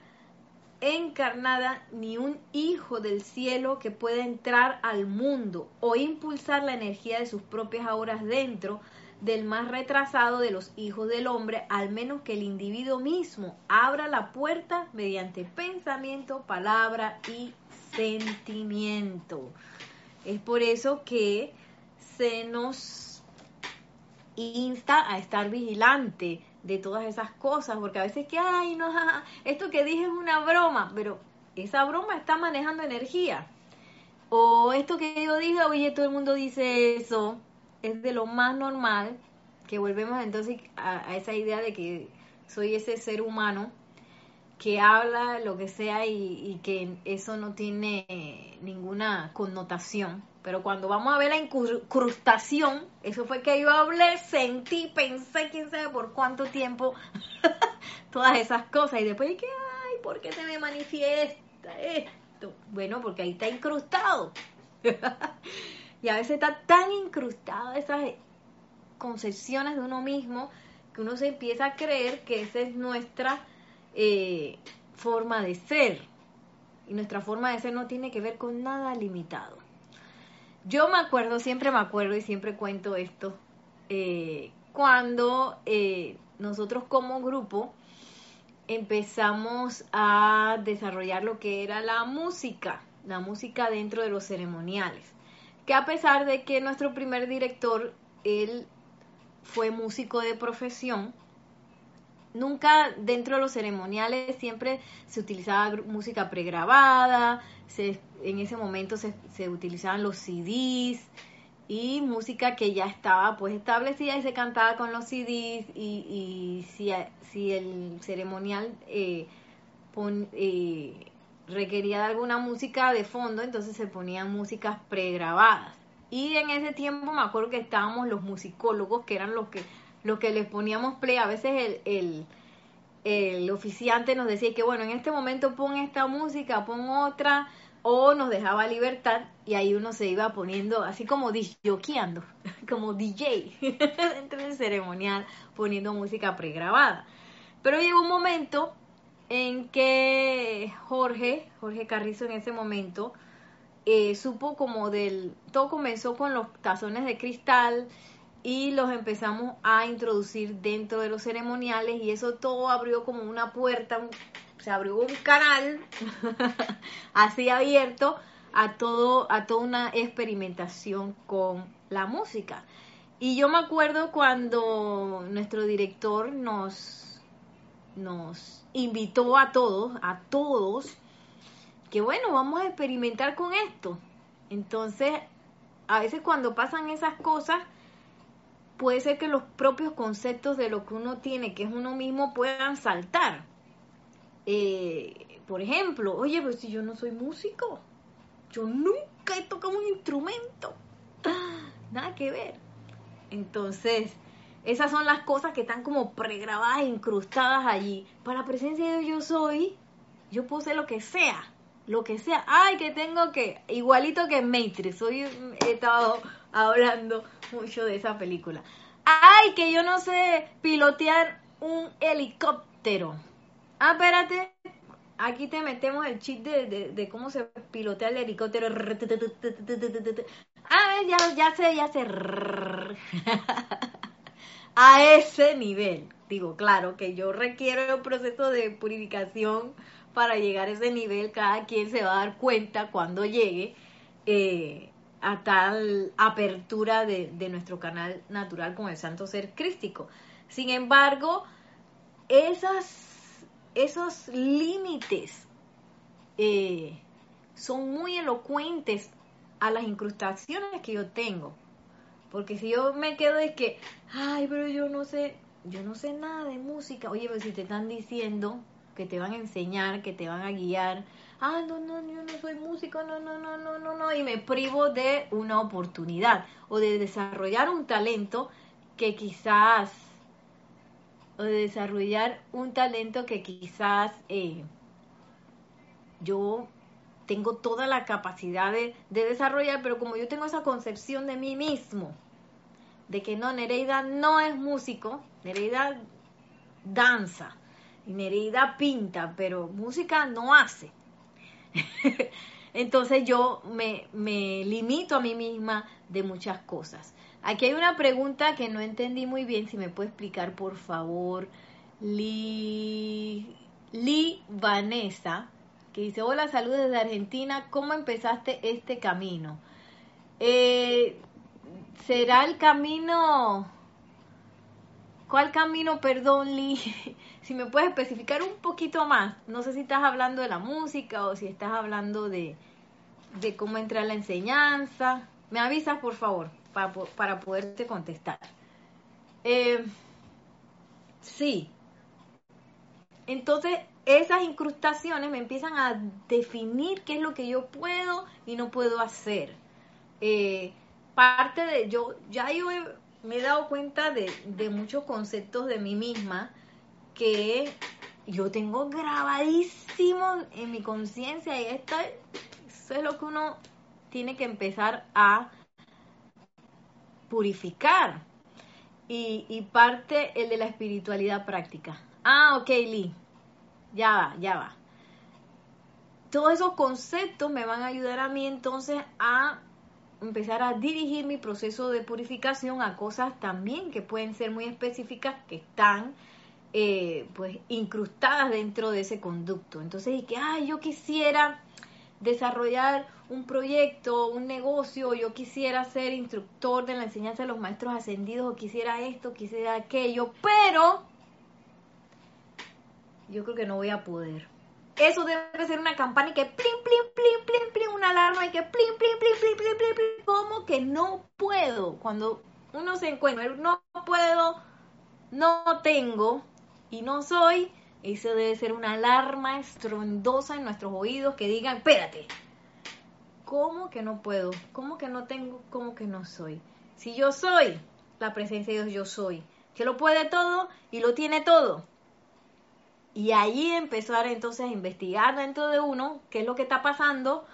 encarnada ni un hijo del cielo que pueda entrar al mundo o impulsar la energía de sus propias auras dentro del más retrasado de los hijos del hombre, al menos que el individuo mismo abra la puerta mediante pensamiento, palabra y sentimiento. Es por eso que se nos insta a estar vigilante de todas esas cosas, porque a veces que, ay, no, esto que dije es una broma, pero esa broma está manejando energía. O esto que yo dije, oye, todo el mundo dice eso, es de lo más normal, que volvemos entonces a, esa idea de que soy ese ser humano que habla lo que sea y, que eso no tiene ninguna connotación. Pero cuando vamos a ver la incrustación, eso fue que yo hablé, sentí, pensé, quién sabe por cuánto tiempo, todas esas cosas. Y después dije, ay, ¿por qué se me manifiesta esto? Bueno, porque ahí está incrustado. y a veces está tan incrustado esas concepciones de uno mismo que uno se empieza a creer que esa es nuestra eh, forma de ser. Y nuestra forma de ser no tiene que ver con nada limitado. Yo me acuerdo, siempre me acuerdo y siempre cuento esto, eh, cuando eh, nosotros como grupo empezamos a desarrollar lo que era la música, la música dentro de los ceremoniales que a pesar de que nuestro primer director, él fue músico de profesión, nunca dentro de los ceremoniales siempre se utilizaba música pregrabada, en ese momento se, utilizaban los CDs y música que ya estaba pues establecida y se cantaba con los CDs y, si, si, el ceremonial eh, eh, requería de alguna música de fondo, entonces se ponían músicas pregrabadas. Y en ese tiempo me acuerdo que estábamos los musicólogos, que eran los que, los que les poníamos play. A veces el, el, oficiante nos decía que, bueno, en este momento pon esta música, pon otra, o nos dejaba libertad y ahí uno se iba poniendo así como disjoqueando, como DJ dentro del ceremonial, poniendo música pregrabada. Pero llegó un momento en que Jorge, Jorge Carrizo en ese momento, eh, supo como del, todo comenzó con los tazones de cristal y los empezamos a introducir dentro de los ceremoniales y eso todo abrió como una puerta, se abrió un canal así abierto a todo, a toda una experimentación con la música. Y yo me acuerdo cuando nuestro director nos, nos invitó a todos, a todos, que bueno, vamos a experimentar con esto. Entonces, a veces cuando pasan esas cosas, puede ser que los propios conceptos de lo que uno tiene, que es uno mismo, puedan saltar. Eh, por ejemplo, oye, pues si yo no soy músico, yo nunca he tocado un instrumento, nada que ver. Entonces, esas son las cosas que están como pregrabadas, incrustadas allí. Para presencia de yo soy, yo puedo ser lo que sea, lo que sea. Ay, que tengo que, igualito que Matrix, hoy he estado hablando mucho de esa película. Ay, que yo no sé pilotear un helicóptero. Ah, espérate, aquí te metemos el chip de, de, cómo se pilotea el helicóptero. Ah, ya, ya sé, ya sé. A ese nivel. Digo, claro que yo requiero un proceso de purificación para llegar a ese nivel. Cada quien se va a dar cuenta cuando llegue eh, a tal apertura de, nuestro canal natural con el santo ser crístico. Sin embargo, esos límites eh, son muy elocuentes a las incrustaciones que yo tengo. Porque si yo me quedo de que, ay, pero yo no sé, yo no sé nada de música. Oye, pero si te están diciendo que te van a enseñar, que te van a guiar. Ah, no, no, yo no soy músico, no, no, no, no, no, no, y me privo de una oportunidad o de desarrollar un talento que quizás, o de desarrollar un talento que quizás eh, yo tengo toda la capacidad de, desarrollar, pero como yo tengo esa concepción de mí mismo, de que no, Nereida no es músico, Nereida danza, Nereida pinta, pero música no hace. Entonces yo me, me, limito a mí misma de muchas cosas. Aquí hay una pregunta que no entendí muy bien, si me puede explicar por favor. Li, Li Vanessa que dice, hola, saludos desde Argentina, ¿cómo empezaste este camino? Eh, ¿Será el camino... ¿Cuál camino, perdón, Lee? si me puedes especificar un poquito más. No sé si estás hablando de la música o si estás hablando de, de cómo entrar a la enseñanza. Me avisas, por favor, para, para poderte contestar. Eh, sí. Entonces, esas incrustaciones me empiezan a definir qué es lo que yo puedo y no puedo hacer. Eh, parte de yo, ya yo me he dado cuenta de, muchos conceptos de mí misma que yo tengo grabadísimo en mi conciencia y esto, eso es lo que uno tiene que empezar a purificar. Y, y parte el de la espiritualidad práctica. Ah, ok, Lee ya va, ya va. Todos esos conceptos me van a ayudar a mí entonces a empezar a dirigir mi proceso de purificación a cosas también que pueden ser muy específicas que están eh, pues incrustadas dentro de ese conducto. Entonces, y que, ay, yo quisiera desarrollar un proyecto, un negocio, yo quisiera ser instructor de la enseñanza de los maestros ascendidos, o quisiera esto, quisiera aquello, pero yo creo que no voy a poder. Eso debe ser una campana y que plin, plin, plin, plin, plin, una alarma y que plin, plin, plin, plin, plin, plin, plin. ¿Cómo que no puedo? Cuando uno se encuentra, no puedo, no tengo y no soy, eso debe ser una alarma estrondosa en nuestros oídos que digan, espérate, ¿cómo que no puedo? ¿Cómo que no tengo? ¿Cómo que no soy? Si yo soy la presencia de Dios, yo soy, que lo puede todo y lo tiene todo. Y ahí empezar entonces a investigar dentro de uno qué es lo que está pasando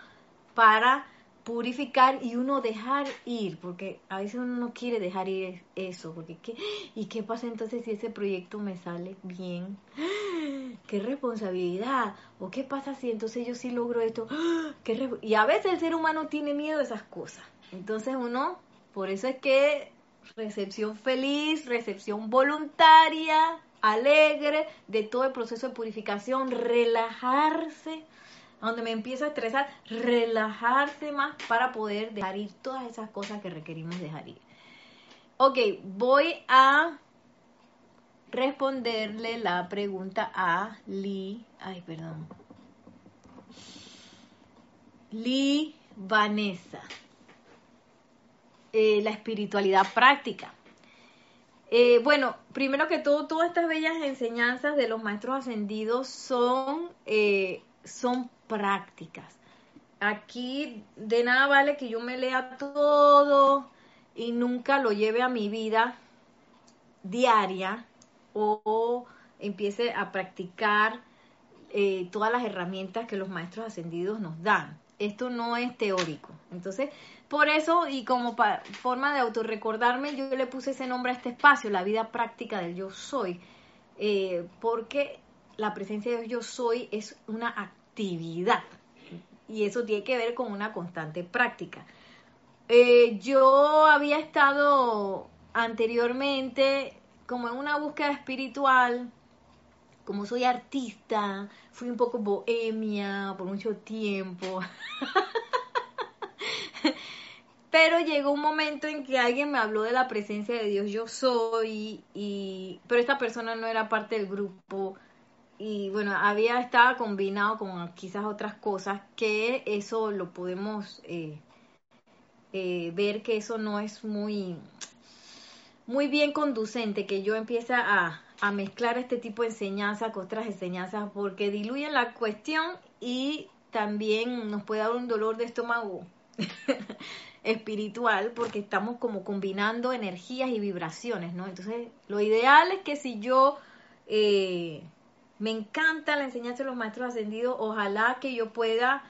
para purificar y uno dejar ir, porque a veces uno no quiere dejar ir eso, porque ¿qué? ¿y qué pasa entonces si ese proyecto me sale bien? ¡Qué responsabilidad! ¿O qué pasa si entonces yo sí logro esto? ¿Qué y a veces el ser humano tiene miedo de esas cosas. Entonces uno, por eso es que recepción feliz, recepción voluntaria, alegre de todo el proceso de purificación, relajarse, donde me empiezo a estresar, relajarse más para poder dejar ir todas esas cosas que requerimos dejar ir. Ok, voy a responderle la pregunta a Lee, ay, perdón, Lee Vanessa. Eh, la espiritualidad práctica. Eh, bueno, primero que todo, todas estas bellas enseñanzas de los maestros ascendidos son, eh, son prácticas. Aquí de nada vale que yo me lea todo y nunca lo lleve a mi vida diaria o empiece a practicar eh, todas las herramientas que los maestros ascendidos nos dan. Esto no es teórico. Entonces, por eso, y como forma de autorrecordarme, yo le puse ese nombre a este espacio, la vida práctica del yo soy, eh, porque la presencia de yo soy es una actividad y eso tiene que ver con una constante práctica. Eh, yo había estado anteriormente como en una búsqueda espiritual, como soy artista, fui un poco bohemia por mucho tiempo. Pero llegó un momento en que alguien me habló de la presencia de Dios, yo soy, y, pero esta persona no era parte del grupo. Y bueno, había estado combinado con quizás otras cosas que eso lo podemos eh, eh, ver que eso no es muy, muy bien conducente, que yo empiece a, a mezclar este tipo de enseñanzas con otras enseñanzas porque diluyen la cuestión y también nos puede dar un dolor de estómago espiritual porque estamos como combinando energías y vibraciones, ¿no? Entonces, lo ideal es que si yo eh, me encanta la enseñanza de los maestros ascendidos, ojalá que yo pueda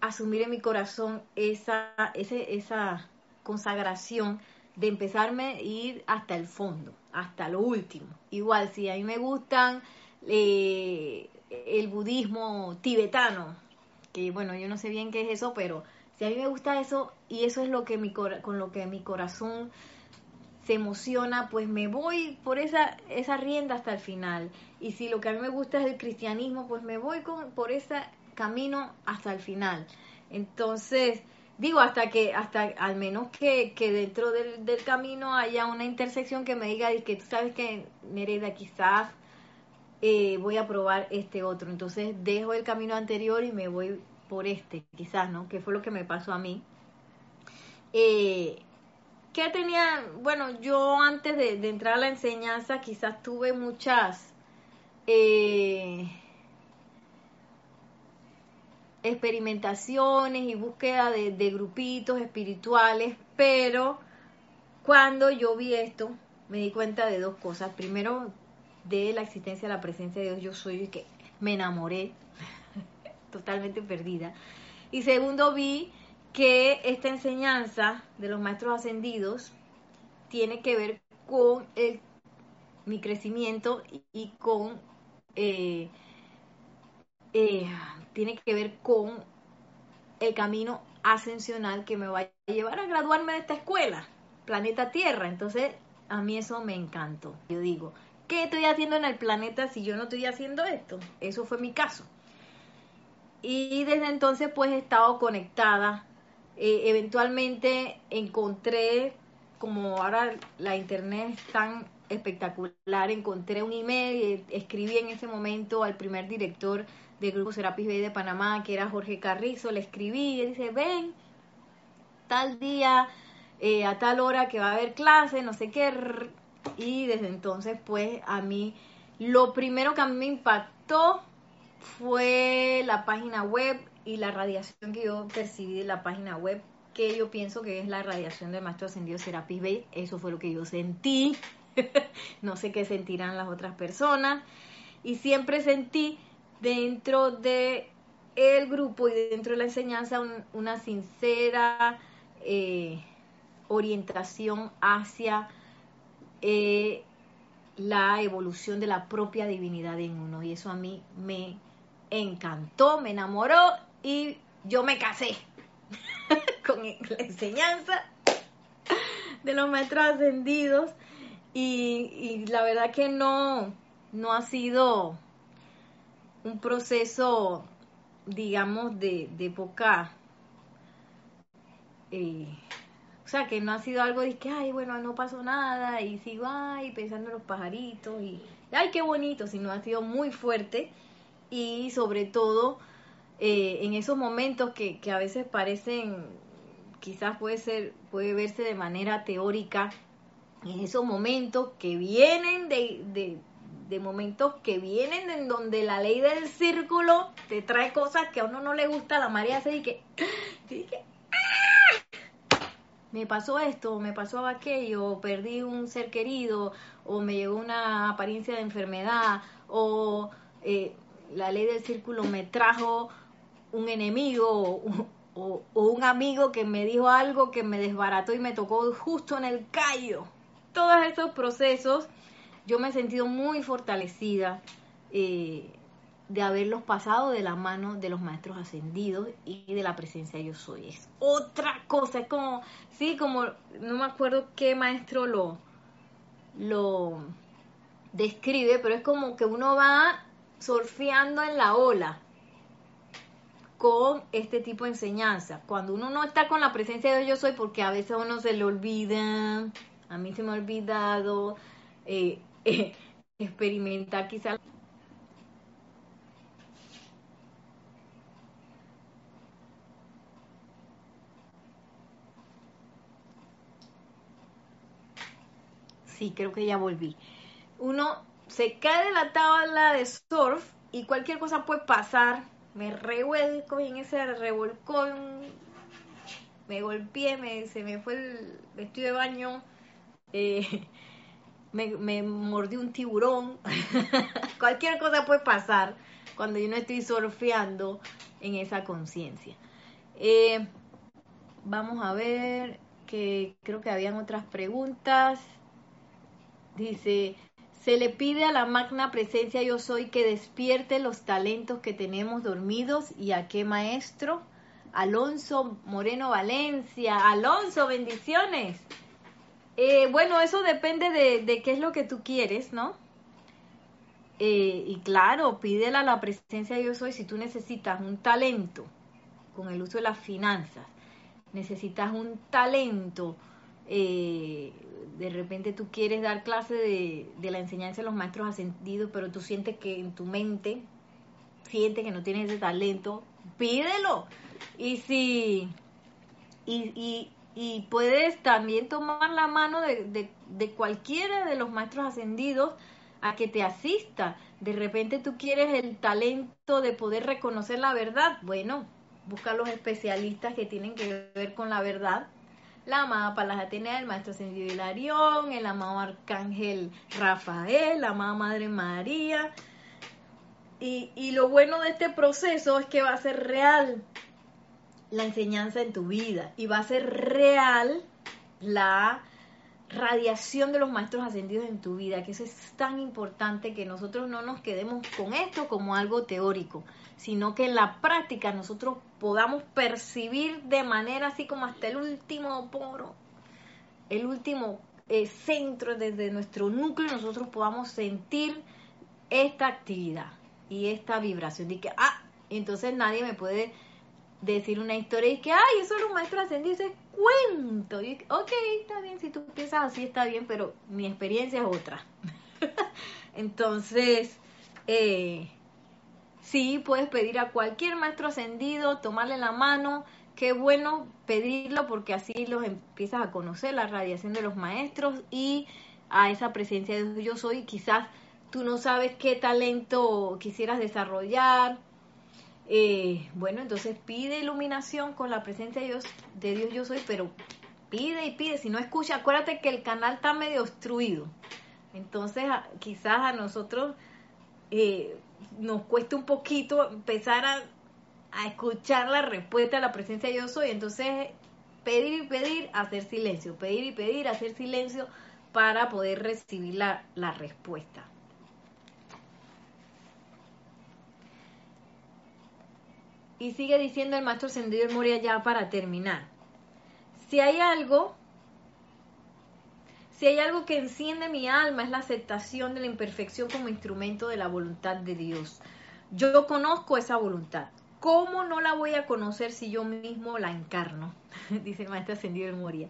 asumir en mi corazón esa, esa consagración de empezarme a ir hasta el fondo, hasta lo último. Igual, si a mí me gustan eh, el budismo tibetano, que bueno, yo no sé bien qué es eso, pero si a mí me gusta eso y eso es lo que mi con lo que mi corazón se emociona, pues me voy por esa, esa rienda hasta el final. Y si lo que a mí me gusta es el cristianismo, pues me voy con, por ese camino hasta el final. Entonces, digo, hasta que, hasta al menos que, que dentro del, del, camino haya una intersección que me diga que tú sabes que Nereida quizás eh, voy a probar este otro. Entonces dejo el camino anterior y me voy por este, quizás, ¿no? Que fue lo que me pasó a mí. Eh, ¿Qué tenía? Bueno, yo antes de, entrar a la enseñanza quizás tuve muchas... Eh, experimentaciones y búsqueda de, grupitos espirituales, pero cuando yo vi esto, me di cuenta de dos cosas. Primero, de la existencia de la presencia de Dios, yo soy que me enamoré, totalmente perdida. Y segundo, vi que esta enseñanza de los maestros ascendidos tiene que ver con mi crecimiento y, con eh, eh, tiene que ver con el camino ascensional que me va a llevar a graduarme de esta escuela, planeta Tierra. Entonces, a mí eso me encantó. Yo digo, ¿qué estoy haciendo en el planeta si yo no estoy haciendo esto? Eso fue mi caso. Y desde entonces, pues he estado conectada. Eh, eventualmente encontré, como ahora la internet es tan espectacular, encontré un email, y escribí en ese momento al primer director del Grupo Serapis Bay de Panamá, que era Jorge Carrizo, le escribí y dice, ven, tal día, eh, a tal hora que va a haber clase, no sé qué. Y desde entonces, pues, a mí, lo primero que a mí me impactó fue la página web y la radiación que yo percibí de la página web, que yo pienso que es la radiación del Maestro Ascendido Serapis Bay. Eso fue lo que yo sentí. no sé qué sentirán las otras personas. Y siempre sentí dentro de el grupo y dentro de la enseñanza una sincera eh, orientación hacia eh, la evolución de la propia divinidad en uno. Y eso a mí me encantó, me enamoró y yo me casé con la enseñanza de los maestros ascendidos. Y, la verdad que no, no ha sido un proceso, digamos, de, de poca... Eh, o sea, que no ha sido algo de que, ay, bueno, no pasó nada y sigo, ay, pensando en los pajaritos y, ay, qué bonito, sino ha sido muy fuerte y sobre todo eh, en esos momentos que, que a veces parecen, quizás puede ser, puede verse de manera teórica, en esos momentos que vienen de, de momentos que vienen en donde la ley del círculo te trae cosas que a uno no le gusta, la María se dice que, ¡ah! me pasó esto, me pasó aquello, perdí un ser querido, o me llegó una apariencia de enfermedad, o eh, la ley del círculo me trajo un enemigo, o, un amigo que me dijo algo que me desbarató y me tocó justo en el callo. Todos esos procesos yo me he sentido muy fortalecida eh, de haberlos pasado de la mano de los maestros ascendidos y de la presencia yo soy. Es otra cosa, es como, sí, como, no me acuerdo qué maestro lo, lo describe, pero es como que uno va surfeando en la ola con este tipo de enseñanza. Cuando uno no está con la presencia de yo soy, porque a veces uno se le olvida, a mí se me ha olvidado, eh, experimentar quizás Sí, creo que ya volví. Uno se cae de la tabla de surf y cualquier cosa puede pasar. Me revuelco en ese revolcón, me golpeé, me, se me fue el vestido de baño, eh, me, me mordí un tiburón. cualquier cosa puede pasar cuando yo no estoy surfeando en esa conciencia. Eh, vamos a ver que creo que habían otras preguntas. Dice, se le pide a la magna presencia yo soy que despierte los talentos que tenemos dormidos y a qué maestro. Alonso Moreno Valencia. Alonso, bendiciones. Eh, bueno, eso depende de, qué es lo que tú quieres, ¿no? Eh, y claro, pídela la presencia yo soy si tú necesitas un talento con el uso de las finanzas, necesitas un talento, eh, de repente tú quieres dar clase de, la enseñanza de los maestros ascendidos, pero tú sientes que en tu mente, sientes que no tienes ese talento, pídelo. Y si, y, y, puedes también tomar la mano de, de, de cualquiera de los maestros ascendidos a que te asista. De repente tú quieres el talento de poder reconocer la verdad. Bueno, busca los especialistas que tienen que ver con la verdad. La amada Palas Atenea, el maestro Ascendido Hilarión, el amado Arcángel Rafael, la amada Madre María. Y, y lo bueno de este proceso es que va a ser real la enseñanza en tu vida y va a ser real la radiación de los maestros ascendidos en tu vida, que eso es tan importante que nosotros no nos quedemos con esto como algo teórico, sino que en la práctica nosotros podamos percibir de manera así como hasta el último poro, el último eh, centro desde nuestro núcleo, nosotros podamos sentir esta actividad y esta vibración de que, ah, entonces nadie me puede decir una historia y que, ay, eso es un maestro ascendido, ese cuento. Y, ok, está bien, si tú piensas así está bien, pero mi experiencia es otra. Entonces, eh, sí, puedes pedir a cualquier maestro ascendido, tomarle la mano. Qué bueno pedirlo porque así los empiezas a conocer, la radiación de los maestros y a esa presencia de Dios yo soy. Quizás tú no sabes qué talento quisieras desarrollar, eh, bueno, entonces pide iluminación con la presencia de Dios, de Dios yo soy, pero pide y pide. Si no escucha, acuérdate que el canal está medio obstruido. Entonces, quizás a nosotros eh, nos cuesta un poquito empezar a, a, escuchar la respuesta a la presencia de yo soy. Entonces, pedir y pedir, hacer silencio. Pedir y pedir, hacer silencio para poder recibir la, la respuesta. Y sigue diciendo el maestro Sendido Moria ya para terminar. Si hay algo, si hay algo que enciende mi alma es la aceptación de la imperfección como instrumento de la voluntad de Dios. Yo conozco esa voluntad. ¿Cómo no la voy a conocer si yo mismo la encarno? Dice el maestro Ascendido el Moria.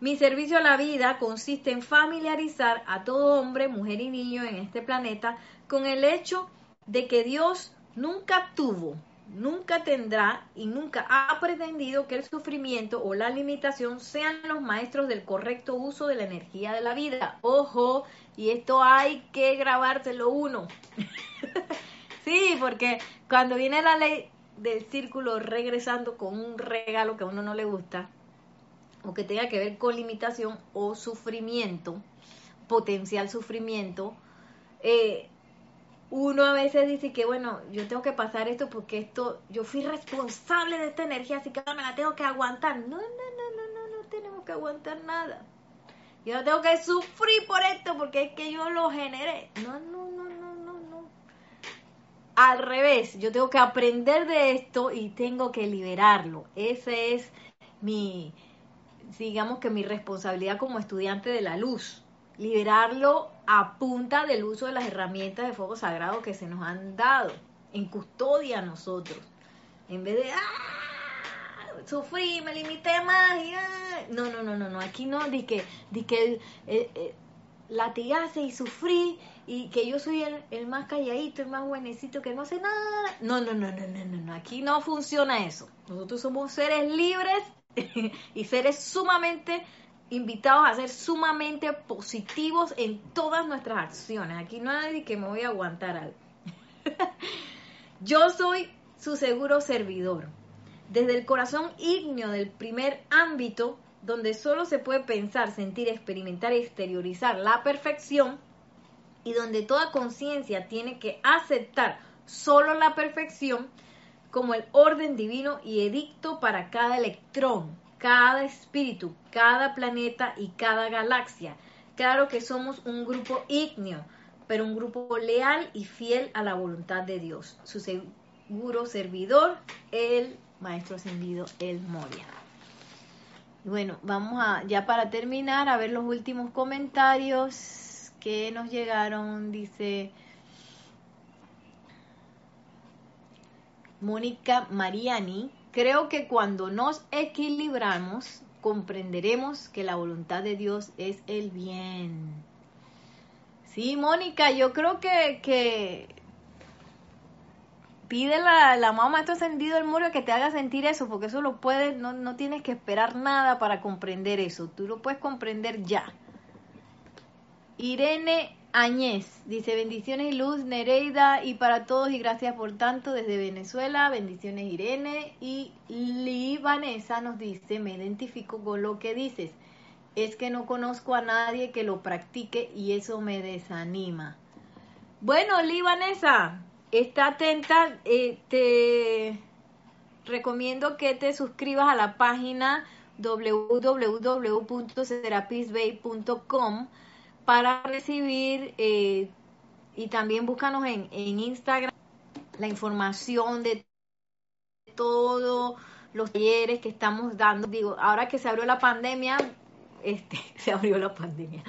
Mi servicio a la vida consiste en familiarizar a todo hombre, mujer y niño en este planeta con el hecho de que Dios nunca tuvo nunca tendrá y nunca ha pretendido que el sufrimiento o la limitación sean los maestros del correcto uso de la energía de la vida. Ojo, y esto hay que grabárselo uno. sí, porque cuando viene la ley del círculo regresando con un regalo que a uno no le gusta, o que tenga que ver con limitación o sufrimiento, potencial sufrimiento, eh, uno a veces dice que, bueno, yo tengo que pasar esto porque esto, yo fui responsable de esta energía, así que ahora me la tengo que aguantar. No, no, no, no, no, no tenemos que aguantar nada. Yo no tengo que sufrir por esto porque es que yo lo generé. No, no, no, no, no, no. Al revés, yo tengo que aprender de esto y tengo que liberarlo. Ese es mi, digamos que mi responsabilidad como estudiante de la luz liberarlo a punta del uso de las herramientas de fuego sagrado que se nos han dado en custodia a nosotros. En vez de, ¡ah! Sufrí, me limité más. Y, ah". No, no, no, no, no. Aquí no, di que, di que el, latigase y sufrí y que yo soy el, el, más calladito, el más buenecito que no hace nada. No, no, no, no, no, no, no. Aquí no funciona eso. Nosotros somos seres libres y seres sumamente invitados a ser sumamente positivos en todas nuestras acciones. Aquí no hay nadie que me voy a aguantar algo. Yo soy su seguro servidor. Desde el corazón ígneo del primer ámbito, donde solo se puede pensar, sentir, experimentar y exteriorizar la perfección, y donde toda conciencia tiene que aceptar solo la perfección como el orden divino y edicto para cada electrón, cada espíritu, cada planeta y cada galaxia. Claro que somos un grupo ígneo, pero un grupo leal y fiel a la voluntad de Dios. Su seguro servidor, el Maestro Ascendido, el Moria. Bueno, vamos a, ya para terminar, a ver los últimos comentarios que nos llegaron. Dice Mónica Mariani, creo que cuando nos equilibramos, comprenderemos que la voluntad de Dios es el bien. Sí, Mónica, yo creo que, que pide la, la mamá maestro ascendido el muro que te haga sentir eso, porque eso lo puedes, no, no tienes que esperar nada para comprender eso, tú lo puedes comprender ya. Irene Añez. Dice bendiciones y luz Nereida y para todos y gracias por tanto desde Venezuela, bendiciones Irene. Y Li Vanessa nos dice me identifico con lo que dices, es que no conozco a nadie que lo practique y eso me desanima. Bueno, Li Vanessa, está atenta, eh, te recomiendo que te suscribas a la página www.serapisbay.com para recibir eh, y también búscanos en, en Instagram la información de todos los talleres que estamos dando. Digo, ahora que se abrió la pandemia, este, se abrió la pandemia.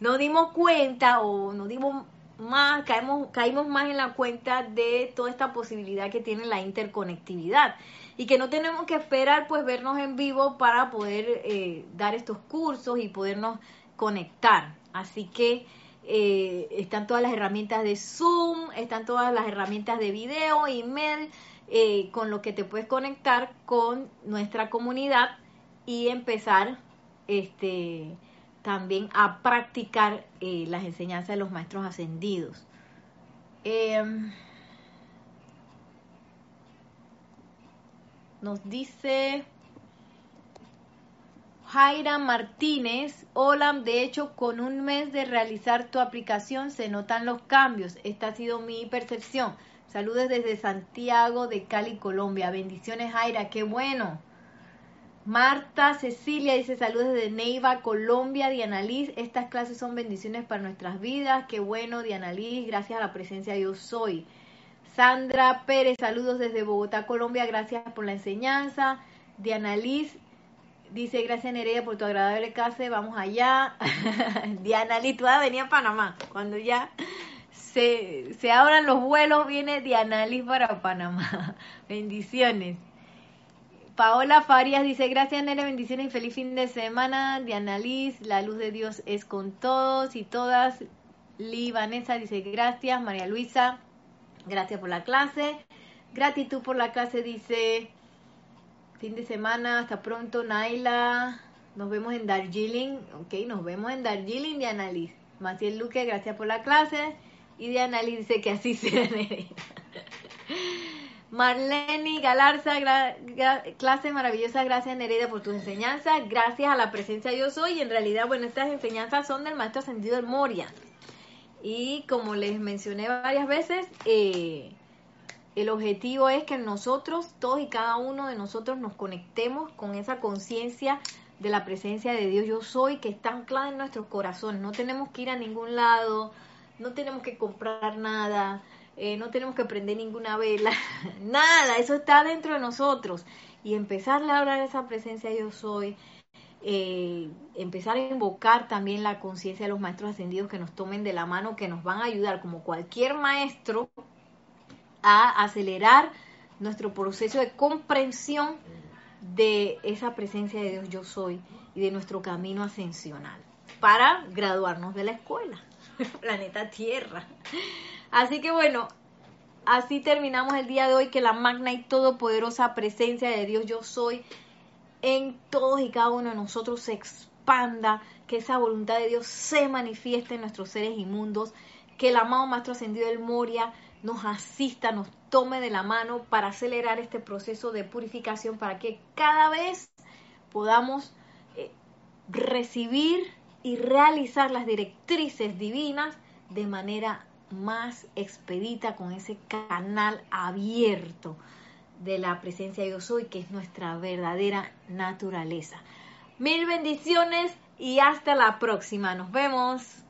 Nos dimos cuenta o nos dimos más, caemos, caímos más en la cuenta de toda esta posibilidad que tiene la interconectividad y que no tenemos que esperar pues vernos en vivo para poder eh, dar estos cursos y podernos conectar. Así que eh, están todas las herramientas de Zoom, están todas las herramientas de video, email, eh, con lo que te puedes conectar con nuestra comunidad y empezar este también a practicar eh, las enseñanzas de los maestros ascendidos. Em, nos dice Jaira Martínez, hola, de hecho con un mes de realizar tu aplicación se notan los cambios, esta ha sido mi percepción. Saludos desde Santiago de Cali, Colombia. Bendiciones Jaira, qué bueno. Marta Cecilia dice saludos desde Neiva, Colombia. Diana Liz, estas clases son bendiciones para nuestras vidas. Qué bueno, Diana Liz, gracias a la presencia de Yo Soy. Sandra Pérez, saludos desde Bogotá, Colombia. Gracias por la enseñanza. Diana Liz dice gracias Nereida por tu agradable clase. Vamos allá. Diana Liz, tú vas a venir a Panamá. Cuando ya se, se abran los vuelos, viene Diana Liz para Panamá. Bendiciones. Paola Farias dice, gracias Nere, bendiciones y feliz fin de semana. Diana Liz, la luz de Dios es con todos y todas. Li Vanessa dice, gracias. María Luisa, gracias por la clase. Gratitud por la clase, dice, fin de semana, hasta pronto Naila. Nos vemos en Darjeeling, ok, nos vemos en Darjeeling, Diana Liz. Maciel Luque, gracias por la clase. Y Diana Liz dice que así sea Nere. Marlene Galarza, clase maravillosa, gracias Nereida por tu enseñanza, gracias a la presencia Yo Soy, en realidad, bueno, estas enseñanzas son del Maestro Ascendido del Moria. Y como les mencioné varias veces, eh, el objetivo es que nosotros, todos y cada uno de nosotros, nos conectemos con esa conciencia de la presencia de Dios Yo Soy, que está anclada en nuestros corazones. No tenemos que ir a ningún lado, no tenemos que comprar nada, eh, no tenemos que prender ninguna vela, nada, eso está dentro de nosotros. Y empezar a hablar de esa presencia yo soy, eh, empezar a invocar también la conciencia de los maestros ascendidos que nos tomen de la mano, que nos van a ayudar, como cualquier maestro, a acelerar nuestro proceso de comprensión de esa presencia de Dios yo soy y de nuestro camino ascensional para graduarnos de la escuela, planeta Tierra. Así que bueno, así terminamos el día de hoy, que la magna y todopoderosa presencia de Dios yo soy en todos y cada uno de nosotros se expanda, que esa voluntad de Dios se manifieste en nuestros seres inmundos, que el amado Maestro Ascendido del Moria nos asista, nos tome de la mano para acelerar este proceso de purificación, para que cada vez podamos eh, recibir y realizar las directrices divinas de manera más expedita con ese canal abierto de la presencia Dios hoy, que es nuestra verdadera naturaleza. Mil bendiciones y hasta la próxima. Nos vemos.